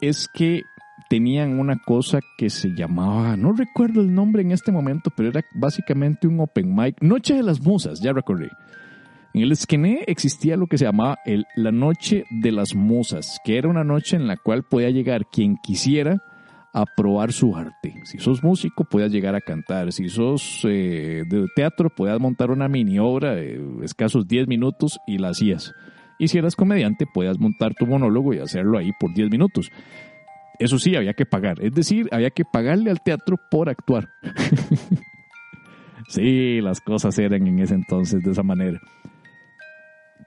es que tenían una cosa que se llamaba, no recuerdo el nombre en este momento, pero era básicamente un open mic, Noche de las Musas, ya recordé. En el Esquené existía lo que se llamaba el, la Noche de las Musas, que era una noche en la cual podía llegar quien quisiera a probar su arte. Si sos músico, puedas llegar a cantar. Si sos eh, de teatro, puedas montar una mini obra de escasos 10 minutos y la hacías. Y si eras comediante, puedas montar tu monólogo y hacerlo ahí por 10 minutos. Eso sí, había que pagar. Es decir, había que pagarle al teatro por actuar. sí, las cosas eran en ese entonces de esa manera.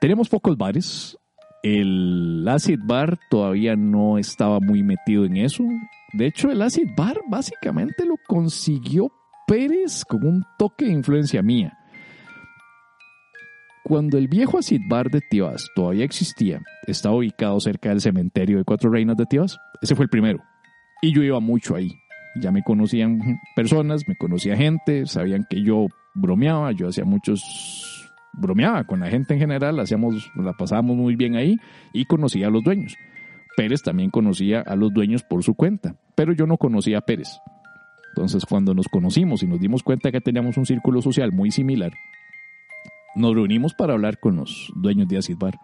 Teníamos pocos bares. El Acid Bar todavía no estaba muy metido en eso. De hecho, el acid bar básicamente lo consiguió Pérez con un toque de influencia mía. Cuando el viejo acid bar de Tibas todavía existía, estaba ubicado cerca del cementerio de Cuatro Reinas de Tibas. Ese fue el primero. Y yo iba mucho ahí. Ya me conocían personas, me conocía gente, sabían que yo bromeaba, yo hacía muchos bromeaba con la gente en general, hacíamos, la pasábamos muy bien ahí y conocía a los dueños. Pérez también conocía a los dueños por su cuenta, pero yo no conocía a Pérez. Entonces, cuando nos conocimos y nos dimos cuenta que teníamos un círculo social muy similar, nos reunimos para hablar con los dueños de Acid Bar.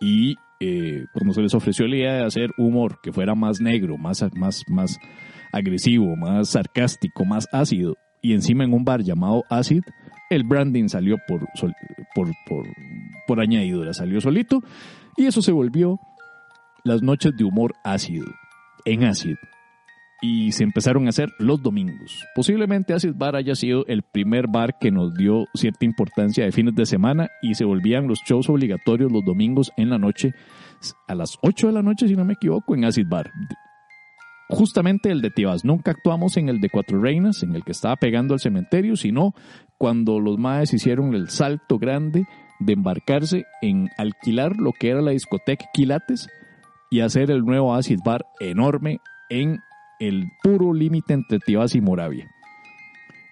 Y eh, cuando se les ofreció la idea de hacer humor que fuera más negro, más, más, más agresivo, más sarcástico, más ácido, y encima en un bar llamado Acid, el branding salió por, por, por, por añadidura, salió solito, y eso se volvió las noches de humor ácido, en Acid. Y se empezaron a hacer los domingos. Posiblemente Acid Bar haya sido el primer bar que nos dio cierta importancia de fines de semana y se volvían los shows obligatorios los domingos en la noche, a las 8 de la noche, si no me equivoco, en Acid Bar. justamente el de Tibás. Nunca actuamos en el de Cuatro Reinas, en el que estaba pegando al cementerio, sino cuando los maes hicieron el salto grande de embarcarse en alquilar lo que era la discoteca Quilates y hacer el nuevo acid bar enorme en el puro límite entre Tibás y Moravia.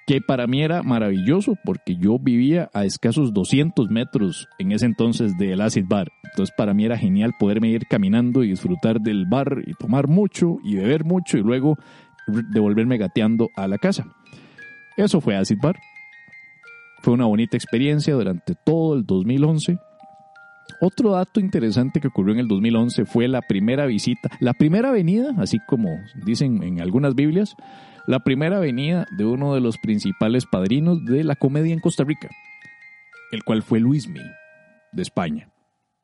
Que para mí era maravilloso porque yo vivía a escasos 200 metros en ese entonces del acid bar. Entonces para mí era genial poderme ir caminando y disfrutar del bar y tomar mucho y beber mucho y luego devolverme gateando a la casa. Eso fue acid bar. Fue una bonita experiencia durante todo el 2011. Otro dato interesante que ocurrió en el 2011 fue la primera visita, la primera venida, así como dicen en algunas Biblias, la primera venida de uno de los principales padrinos de la comedia en Costa Rica, el cual fue Luismi, de España,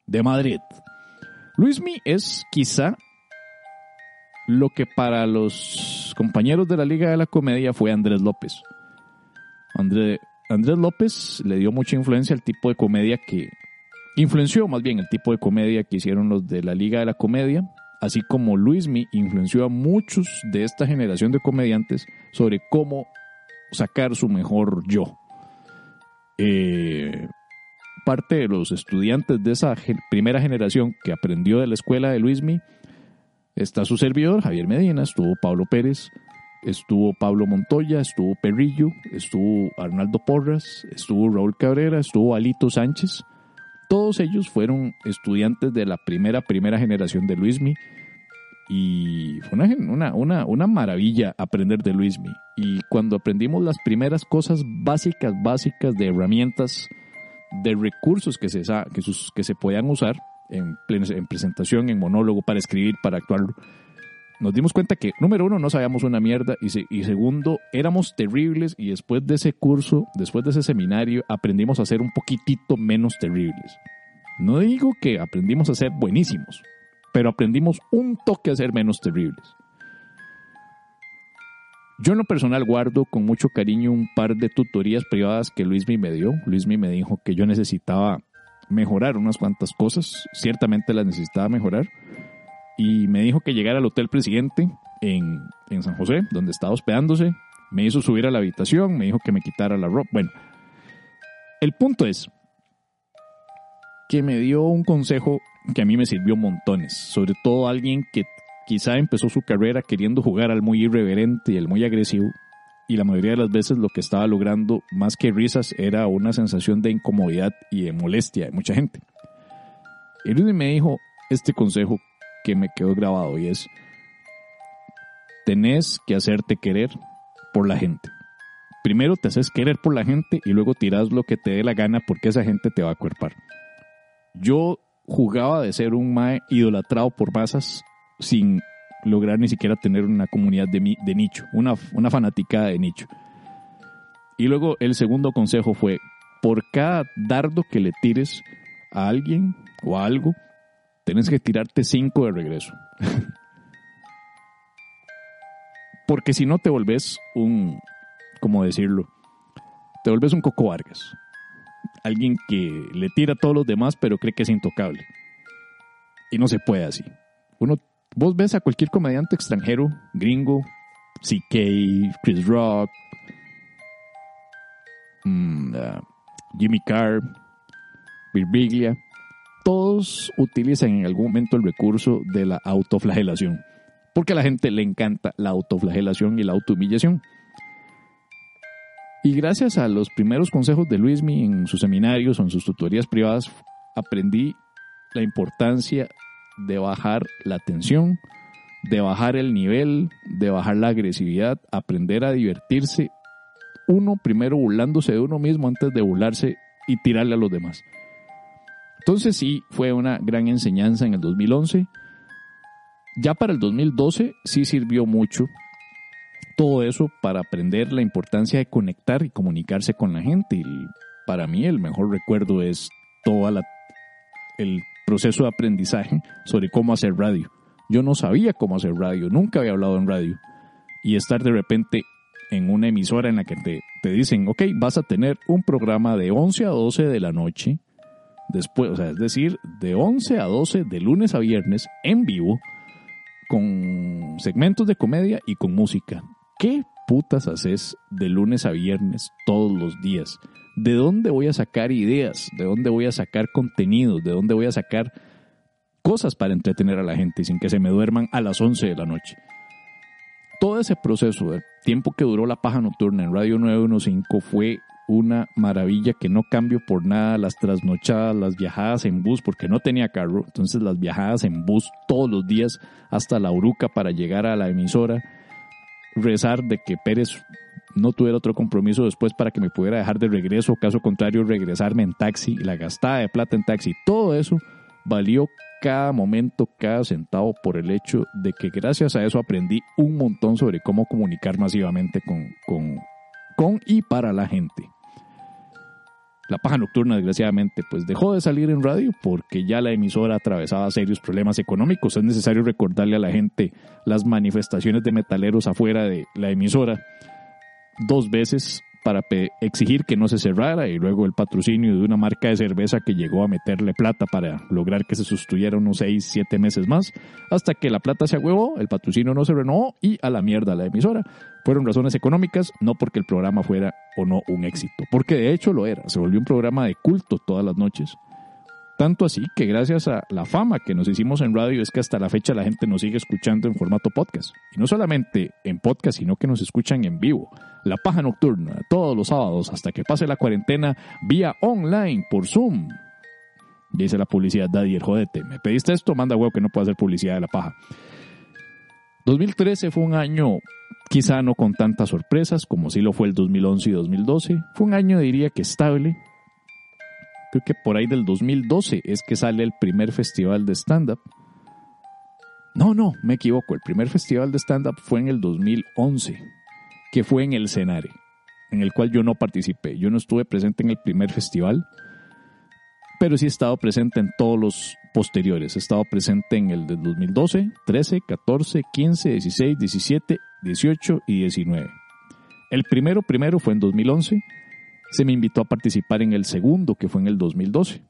de Madrid. Luismi es quizá lo que para los compañeros de la Liga de la Comedia fue Andrés López. Andrés López le dio mucha influencia al tipo de comedia que influenció más bien el tipo de comedia que hicieron los de la Liga de la Comedia, así como Luismi influenció a muchos de esta generación de comediantes sobre cómo sacar su mejor yo. Eh, parte de los estudiantes de esa primera generación que aprendió de la escuela de Luismi está su servidor, Javier Medina, estuvo Pablo Pérez, estuvo Pablo Montoya, estuvo Perrillo, estuvo Arnaldo Porras, estuvo Raúl Cabrera, estuvo Alito Sánchez, todos ellos fueron estudiantes de la primera, primera generación de Luismi. Y fue una, una, una, maravilla aprender de Luismi. Y cuando aprendimos las primeras cosas básicas, básicas de herramientas, de recursos que se, que, sus, que se podían usar en, en presentación, en monólogo, para escribir, para actuar, nos dimos cuenta que, número uno, no sabíamos una mierda y, y, segundo, éramos terribles y después de ese curso, después de ese seminario, aprendimos a ser un poquitito menos terribles. No digo que aprendimos a ser buenísimos, pero aprendimos un toque a ser menos terribles. Yo en lo personal guardo con mucho cariño un par de tutorías privadas que Luismi me dio. Luismi me dijo que yo necesitaba mejorar unas cuantas cosas, ciertamente las necesitaba mejorar y me dijo que llegara al Hotel Presidente en, San José, donde estaba hospedándose. Me hizo subir a la habitación, me dijo que me quitara la ropa. Bueno, el punto es que me dio un consejo que a mí me sirvió montones, sobre todo alguien que quizá empezó su carrera queriendo jugar al muy irreverente y al muy agresivo, y la mayoría de las veces lo que estaba logrando más que risas era una sensación de incomodidad y de molestia de mucha gente. Y me dijo este consejo que me quedó grabado y es, tenés que hacerte querer por la gente. Primero te haces querer por la gente y luego tiras lo que te dé la gana porque esa gente te va a cuerpar. Yo jugaba de ser un mae idolatrado por masas sin lograr ni siquiera tener una comunidad de, de nicho, una, una fanática de nicho. Y luego el segundo consejo fue, por cada dardo que le tires a alguien o a algo, Tienes que tirarte cinco de regreso. Porque si no te volvés un, ¿cómo decirlo? Te volvés un Coco Vargas. Alguien que le tira a todos los demás pero cree que es intocable. Y no se puede así. Uno, vos ves a cualquier comediante extranjero, gringo, CK, Chris Rock, mm, uh, Jimmy Carr, Birbiglia, todos utilizan en algún momento el recurso de la autoflagelación, porque a la gente le encanta la autoflagelación y la autohumillación. Y gracias a los primeros consejos de Luismi en sus seminarios o en sus tutorías privadas, aprendí la importancia de bajar la tensión, de bajar el nivel, de bajar la agresividad, aprender a divertirse, uno primero burlándose de uno mismo antes de burlarse y tirarle a los demás. Entonces sí, fue una gran enseñanza en el 2011. Ya para el 2012 sí sirvió mucho todo eso para aprender la importancia de conectar y comunicarse con la gente. Y para mí el mejor recuerdo es todo el proceso de aprendizaje sobre cómo hacer radio. Yo no sabía cómo hacer radio, nunca había hablado en radio. Y estar de repente en una emisora en la que te, te dicen, ok, vas a tener un programa de 11 a 12 de la noche después, o sea, es decir, de 11 a 12 de lunes a viernes en vivo, con segmentos de comedia y con música. ¿Qué putas haces de lunes a viernes todos los días? ¿De dónde voy a sacar ideas? ¿De dónde voy a sacar contenidos? ¿De dónde voy a sacar cosas para entretener a la gente sin que se me duerman a las 11 de la noche? Todo ese proceso, el tiempo que duró la paja nocturna en Radio 915 fue una maravilla que no cambio por nada las trasnochadas, las viajadas en bus, porque no tenía carro, entonces las viajadas en bus todos los días hasta la Uruca para llegar a la emisora, rezar de que Pérez no tuviera otro compromiso después para que me pudiera dejar de regreso, caso contrario regresarme en taxi, la gastada de plata en taxi, todo eso valió cada momento, cada centavo por el hecho de que gracias a eso aprendí un montón sobre cómo comunicar masivamente con, con, y para la gente. La paja nocturna, desgraciadamente, pues dejó de salir en radio porque ya la emisora atravesaba serios problemas económicos. Es necesario recordarle a la gente las manifestaciones de metaleros afuera de la emisora dos veces para exigir que no se cerrara y luego el patrocinio de una marca de cerveza que llegó a meterle plata para lograr que se sustituyera unos 6, 7 meses más, hasta que la plata se agüevó, el patrocinio no se renovó y a la mierda la emisora. Fueron razones económicas, no porque el programa fuera o no un éxito, porque de hecho lo era, se volvió un programa de culto todas las noches. Tanto así que gracias a la fama que nos hicimos en radio es que hasta la fecha la gente nos sigue escuchando en formato podcast. Y no solamente en podcast, sino que nos escuchan en vivo. La paja nocturna, todos los sábados hasta que pase la cuarentena, vía online por Zoom. Dice la publicidad, Daddy, el jodete. ¿Me pediste esto? Manda huevo que no puedo hacer publicidad de la paja. 2013 fue un año quizá no con tantas sorpresas como sí lo fue el 2011 y 2012. Fue un año diría que estable, creo que por ahí del 2012 es que sale el primer festival de stand-up. No, no, me equivoco. El primer festival de stand-up fue en el 2011, que fue en el Cenare, en el cual yo no participé. Yo no estuve presente en el primer festival, pero sí he estado presente en todos los posteriores. He estado presente en el del 2012, 13, 14, 15, 16, 17, 18 y 19. El primero, primero fue en 2011 se me invitó a participar en el segundo, que fue en el 2012.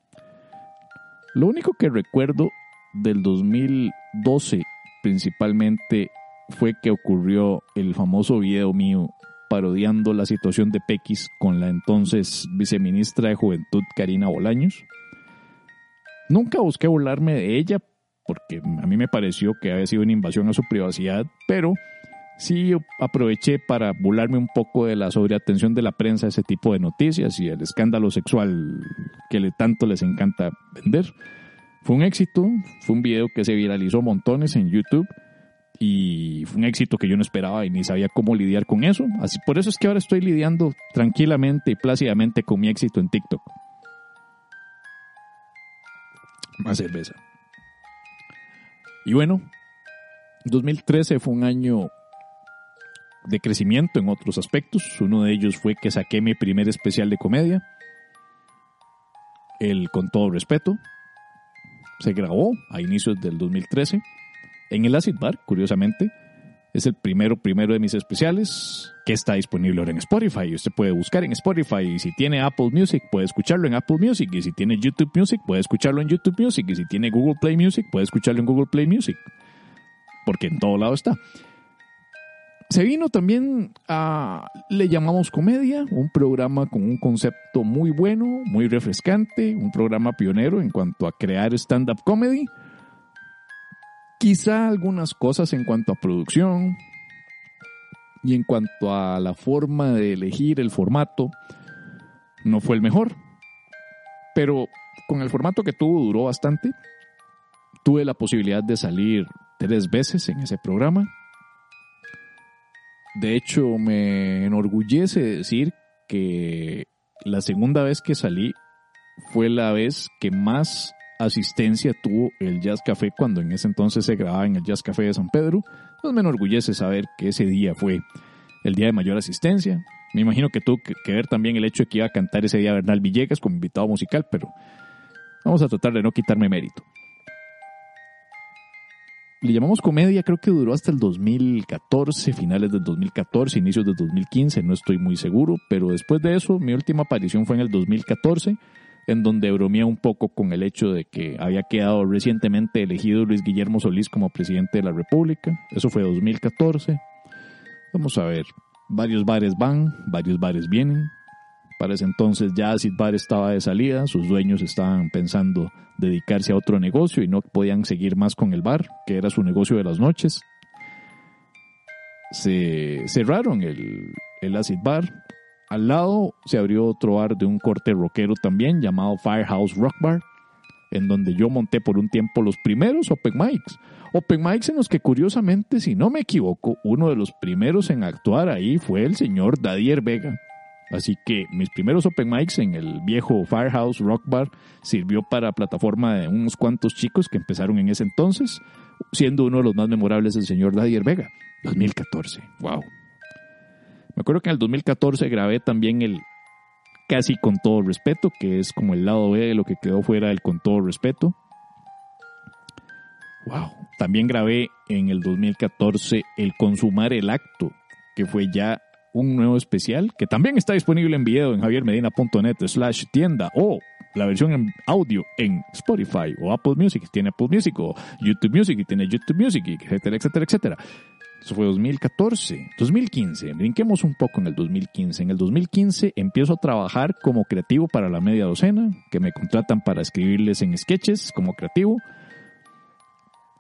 Lo único que recuerdo del 2012 principalmente fue que ocurrió el famoso video mío parodiando la situación de Pequis con la entonces viceministra de Juventud Karina Bolaños. Nunca busqué burlarme de ella porque a mí me pareció que había sido una invasión a su privacidad, pero sí aproveché para burlarme un poco de la sobreatención de la prensa a ese tipo de noticias y el escándalo sexual que le, tanto les encanta vender. Fue un éxito, fue un video que se viralizó montones en YouTube y fue un éxito que yo no esperaba y ni sabía cómo lidiar con eso. Así, por eso es que ahora estoy lidiando tranquilamente y plácidamente con mi éxito en TikTok. Más cerveza. Y bueno, 2013 fue un año de crecimiento en otros aspectos. Uno de ellos fue que saqué mi primer especial de comedia. El Con todo respeto. Se grabó a inicios del 2013 en el Acid Bar, curiosamente. Es el primero, primero de mis especiales que está disponible ahora en Spotify. Usted puede buscar en Spotify y si tiene Apple Music puede escucharlo en Apple Music y si tiene YouTube Music puede escucharlo en YouTube Music y si tiene Google Play Music puede escucharlo en Google Play Music. Porque en todo lado está. Se vino también a, le llamamos comedia, un programa con un concepto muy bueno, muy refrescante, un programa pionero en cuanto a crear stand-up comedy. Quizá algunas cosas en cuanto a producción y en cuanto a la forma de elegir el formato, no fue el mejor. Pero con el formato que tuvo duró bastante. Tuve la posibilidad de salir tres veces en ese programa de hecho, me enorgullece decir que la segunda vez que salí fue la vez que más asistencia tuvo el Jazz Café cuando en ese entonces se grababa en el Jazz Café de San Pedro. Pues me enorgullece saber que ese día fue el día de mayor asistencia. Me imagino que tuvo que ver también el hecho de que iba a cantar ese día Bernal Villegas como invitado musical, pero vamos a tratar de no quitarme mérito le llamamos comedia, creo que duró hasta el 2014, finales del 2014, inicios del 2015, no estoy muy seguro, pero después de eso, mi última aparición fue en el 2014, en donde bromea un poco con el hecho de que había quedado recientemente elegido Luis Guillermo Solís como presidente de la República. Eso fue 2014. Vamos a ver, varios bares van, varios bares vienen. Para ese entonces ya Acid Bar estaba de salida, sus dueños estaban pensando dedicarse a otro negocio y no podían seguir más con el bar, que era su negocio de las noches. Se cerraron el, el Acid Bar, al lado se abrió otro bar de un corte rockero también llamado Firehouse Rock Bar, en donde yo monté por un tiempo los primeros Open Mics. Open Mics en los que curiosamente, si no me equivoco, uno de los primeros en actuar ahí fue el señor Dadier Vega. Así que mis primeros Open Mics en el viejo Firehouse Rock Bar sirvió para plataforma de unos cuantos chicos que empezaron en ese entonces, siendo uno de los más memorables el señor Dadier Vega. 2014. Wow. Me acuerdo que en el 2014 grabé también el Casi con todo respeto, que es como el lado B de lo que quedó fuera del con todo respeto. Wow. También grabé en el 2014 el Consumar el Acto, que fue ya un nuevo especial, que también está disponible en video en javiermedina.net slash tienda o la versión en audio en Spotify o Apple Music, tiene Apple Music o YouTube Music y tiene YouTube Music, etcétera, etcétera, etcétera. Eso fue 2014. 2015, brinquemos un poco en el 2015. En el 2015 empiezo a trabajar como creativo para la media docena, que me contratan para escribirles en sketches como creativo.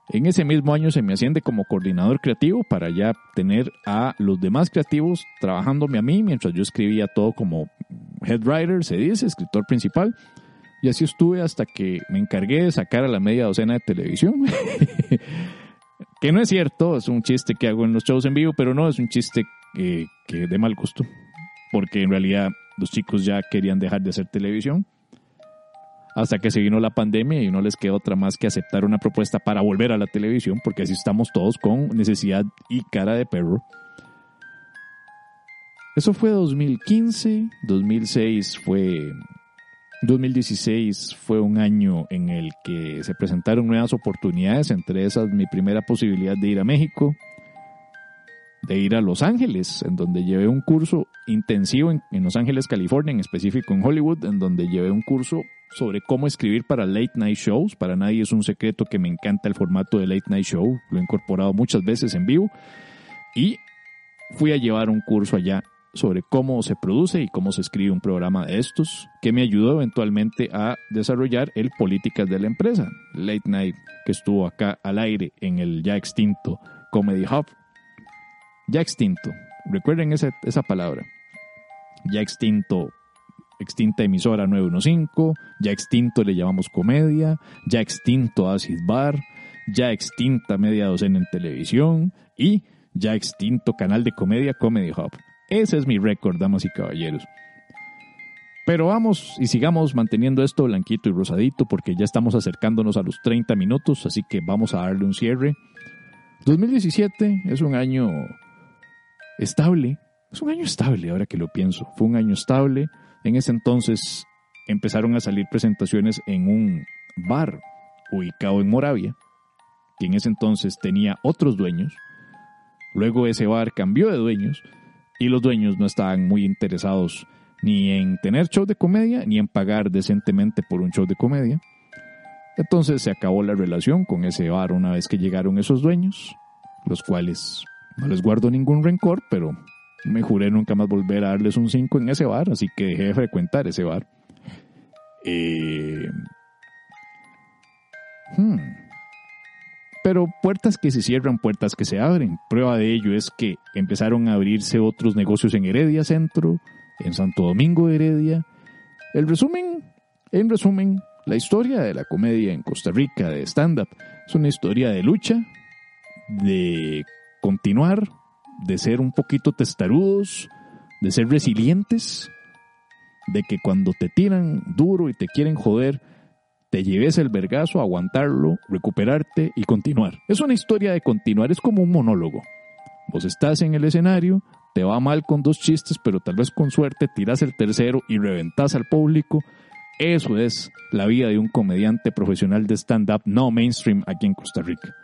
En ese mismo año se me asciende como coordinador creativo para ya tener a los demás creativos trabajándome a mí mientras yo escribía todo como head writer, se dice, escritor principal. Y así estuve hasta que me encargué de sacar a la media docena de televisión. Que no es cierto, es un chiste que hago en los shows en vivo, pero no es un chiste que, que de mal gusto. Porque en realidad los chicos ya querían dejar de hacer televisión. Hasta que se vino la pandemia y no les quedó otra más que aceptar una propuesta para volver a la televisión, porque así estamos todos con necesidad y cara de perro. Eso fue 2015, 2006 fue 2016 fue un año en el que se presentaron nuevas oportunidades, entre esas mi primera posibilidad de ir a México, de ir a Los Ángeles, en donde llevé un curso intensivo en, Los Ángeles, California, en específico en Hollywood, en donde llevé un curso sobre cómo escribir para late night shows. Para nadie es un secreto que me encanta el formato de late night show, lo he incorporado muchas veces en vivo y fui a llevar un curso allá sobre cómo se produce y cómo se escribe un programa de estos, que me ayudó eventualmente a desarrollar el Políticas de la Empresa, Late Night, que estuvo acá al aire en el ya extinto Comedy Hub. Ya extinto, recuerden esa, esa palabra. Ya extinto, extinta emisora 915, ya extinto le llamamos comedia, ya extinto Acid Bar, ya extinta media docena en televisión y ya extinto canal de comedia Comedy Hub. Ese es mi récord, damas y caballeros. Pero vamos y sigamos manteniendo esto blanquito y rosadito porque ya estamos acercándonos a los 30 minutos, así que vamos a darle un cierre. 2017 es un año estable, es un año estable ahora que lo pienso, fue un año estable. En ese entonces empezaron a salir presentaciones en un bar ubicado en Moravia, que en ese entonces tenía otros dueños. Luego ese bar cambió de dueños y los dueños no estaban muy interesados ni en tener show de comedia ni en pagar decentemente por un show de comedia. Entonces se acabó la relación con ese bar una vez que llegaron esos dueños, los cuales no les guardo ningún rencor, pero me juré nunca más volver a darles un 5 en ese bar, así que dejé de frecuentar ese bar. Eh... Hmm. Pero puertas que se cierran, puertas que se abren. Prueba de ello es que empezaron a abrirse otros negocios en Heredia Centro, en Santo Domingo de Heredia. El resumen, en resumen, la historia de la comedia en Costa Rica de stand-up es una historia de lucha, de continuar, de ser un poquito testarudos, de ser resilientes, de que cuando te tiran duro y te quieren joder, te lleves el vergazo, aguantarlo, recuperarte y continuar. Es una historia de continuar, es como un monólogo. Vos estás en el escenario, te va mal con dos chistes, pero tal vez con suerte tiras el tercero y reventás al público. Eso es la vida de un comediante profesional de stand-up no mainstream aquí en Costa Rica.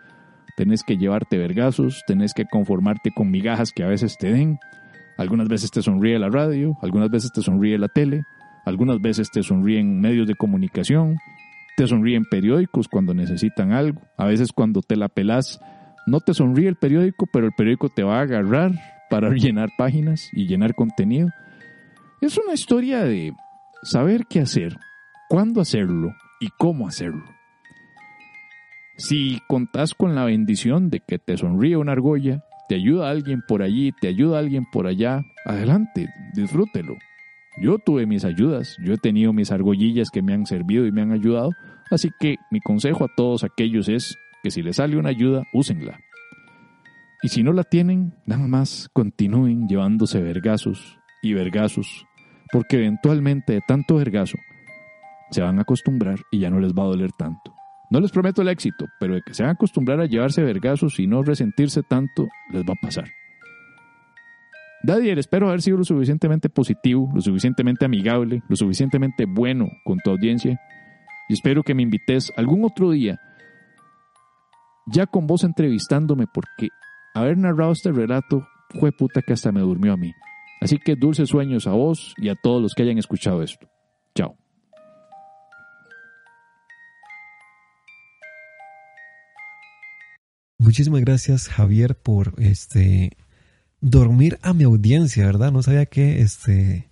Tenés que llevarte vergazos, tenés que conformarte con migajas que a veces te den. Algunas veces te sonríe la radio, algunas veces te sonríe la tele, algunas veces te sonríen medios de comunicación, te sonríen periódicos cuando necesitan algo, a veces cuando te la pelas no te sonríe el periódico, pero el periódico te va a agarrar para llenar páginas y llenar contenido. Es una historia de saber qué hacer, cuándo hacerlo y cómo hacerlo. Si contás con la bendición de que te sonríe una argolla, te ayuda alguien por allí, te ayuda alguien por allá, adelante, disfrútelo. Yo tuve mis ayudas, yo he tenido mis argollillas que me han servido y me han ayudado, así que mi consejo a todos aquellos es que si les sale una ayuda, úsenla. Y si no la tienen, nada más continúen llevándose vergazos y vergazos, porque eventualmente de tanto vergazo se van a acostumbrar y ya no les va a doler tanto. No les prometo el éxito, pero de que se van a acostumbrar a llevarse vergazos y no resentirse tanto, les va a pasar. Dadier, espero haber sido lo suficientemente positivo, lo suficientemente amigable, lo suficientemente bueno con tu audiencia y espero que me invites algún otro día, ya con vos entrevistándome, porque haber narrado este relato fue puta que hasta me durmió a mí. Así que dulces sueños a vos y a todos los que hayan escuchado esto. Muchísimas gracias Javier por este dormir a mi audiencia, ¿verdad? No sabía que este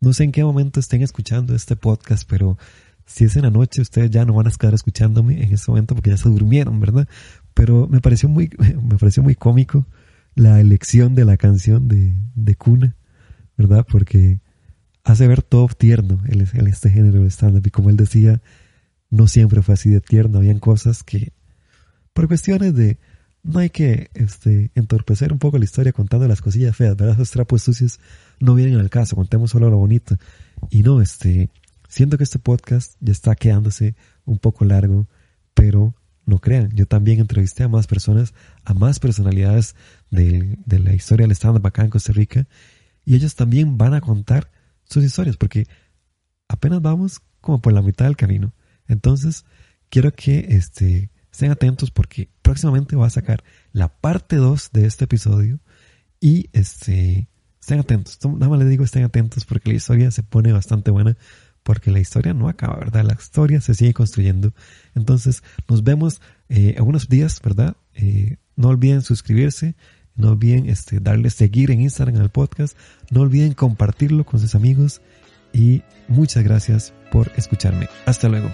no sé en qué momento estén escuchando este podcast, pero si es en la noche ustedes ya no van a estar escuchándome en este momento porque ya se durmieron, ¿verdad? Pero me pareció muy me pareció muy cómico la elección de la canción de, de Cuna, ¿verdad? Porque hace ver todo tierno el, este género de stand-up y como él decía, no siempre fue así de tierno, habían cosas que por cuestiones de no hay que este, entorpecer un poco la historia contando las cosillas feas, ¿verdad? Esos trapos sucios no vienen al caso, contemos solo lo bonito. Y no, este, siento que este podcast ya está quedándose un poco largo, pero no crean, yo también entrevisté a más personas, a más personalidades de, de la historia del stand-up acá en Costa Rica, y ellos también van a contar sus historias, porque apenas vamos como por la mitad del camino. Entonces, quiero que este, Estén atentos porque próximamente voy a sacar la parte 2 de este episodio y este, estén atentos. Nada más les digo estén atentos porque la historia se pone bastante buena porque la historia no acaba, ¿verdad? La historia se sigue construyendo. Entonces, nos vemos eh, en unos días, ¿verdad? Eh, no olviden suscribirse, no olviden este, darle seguir en Instagram al podcast, no olviden compartirlo con sus amigos y muchas gracias por escucharme. Hasta luego.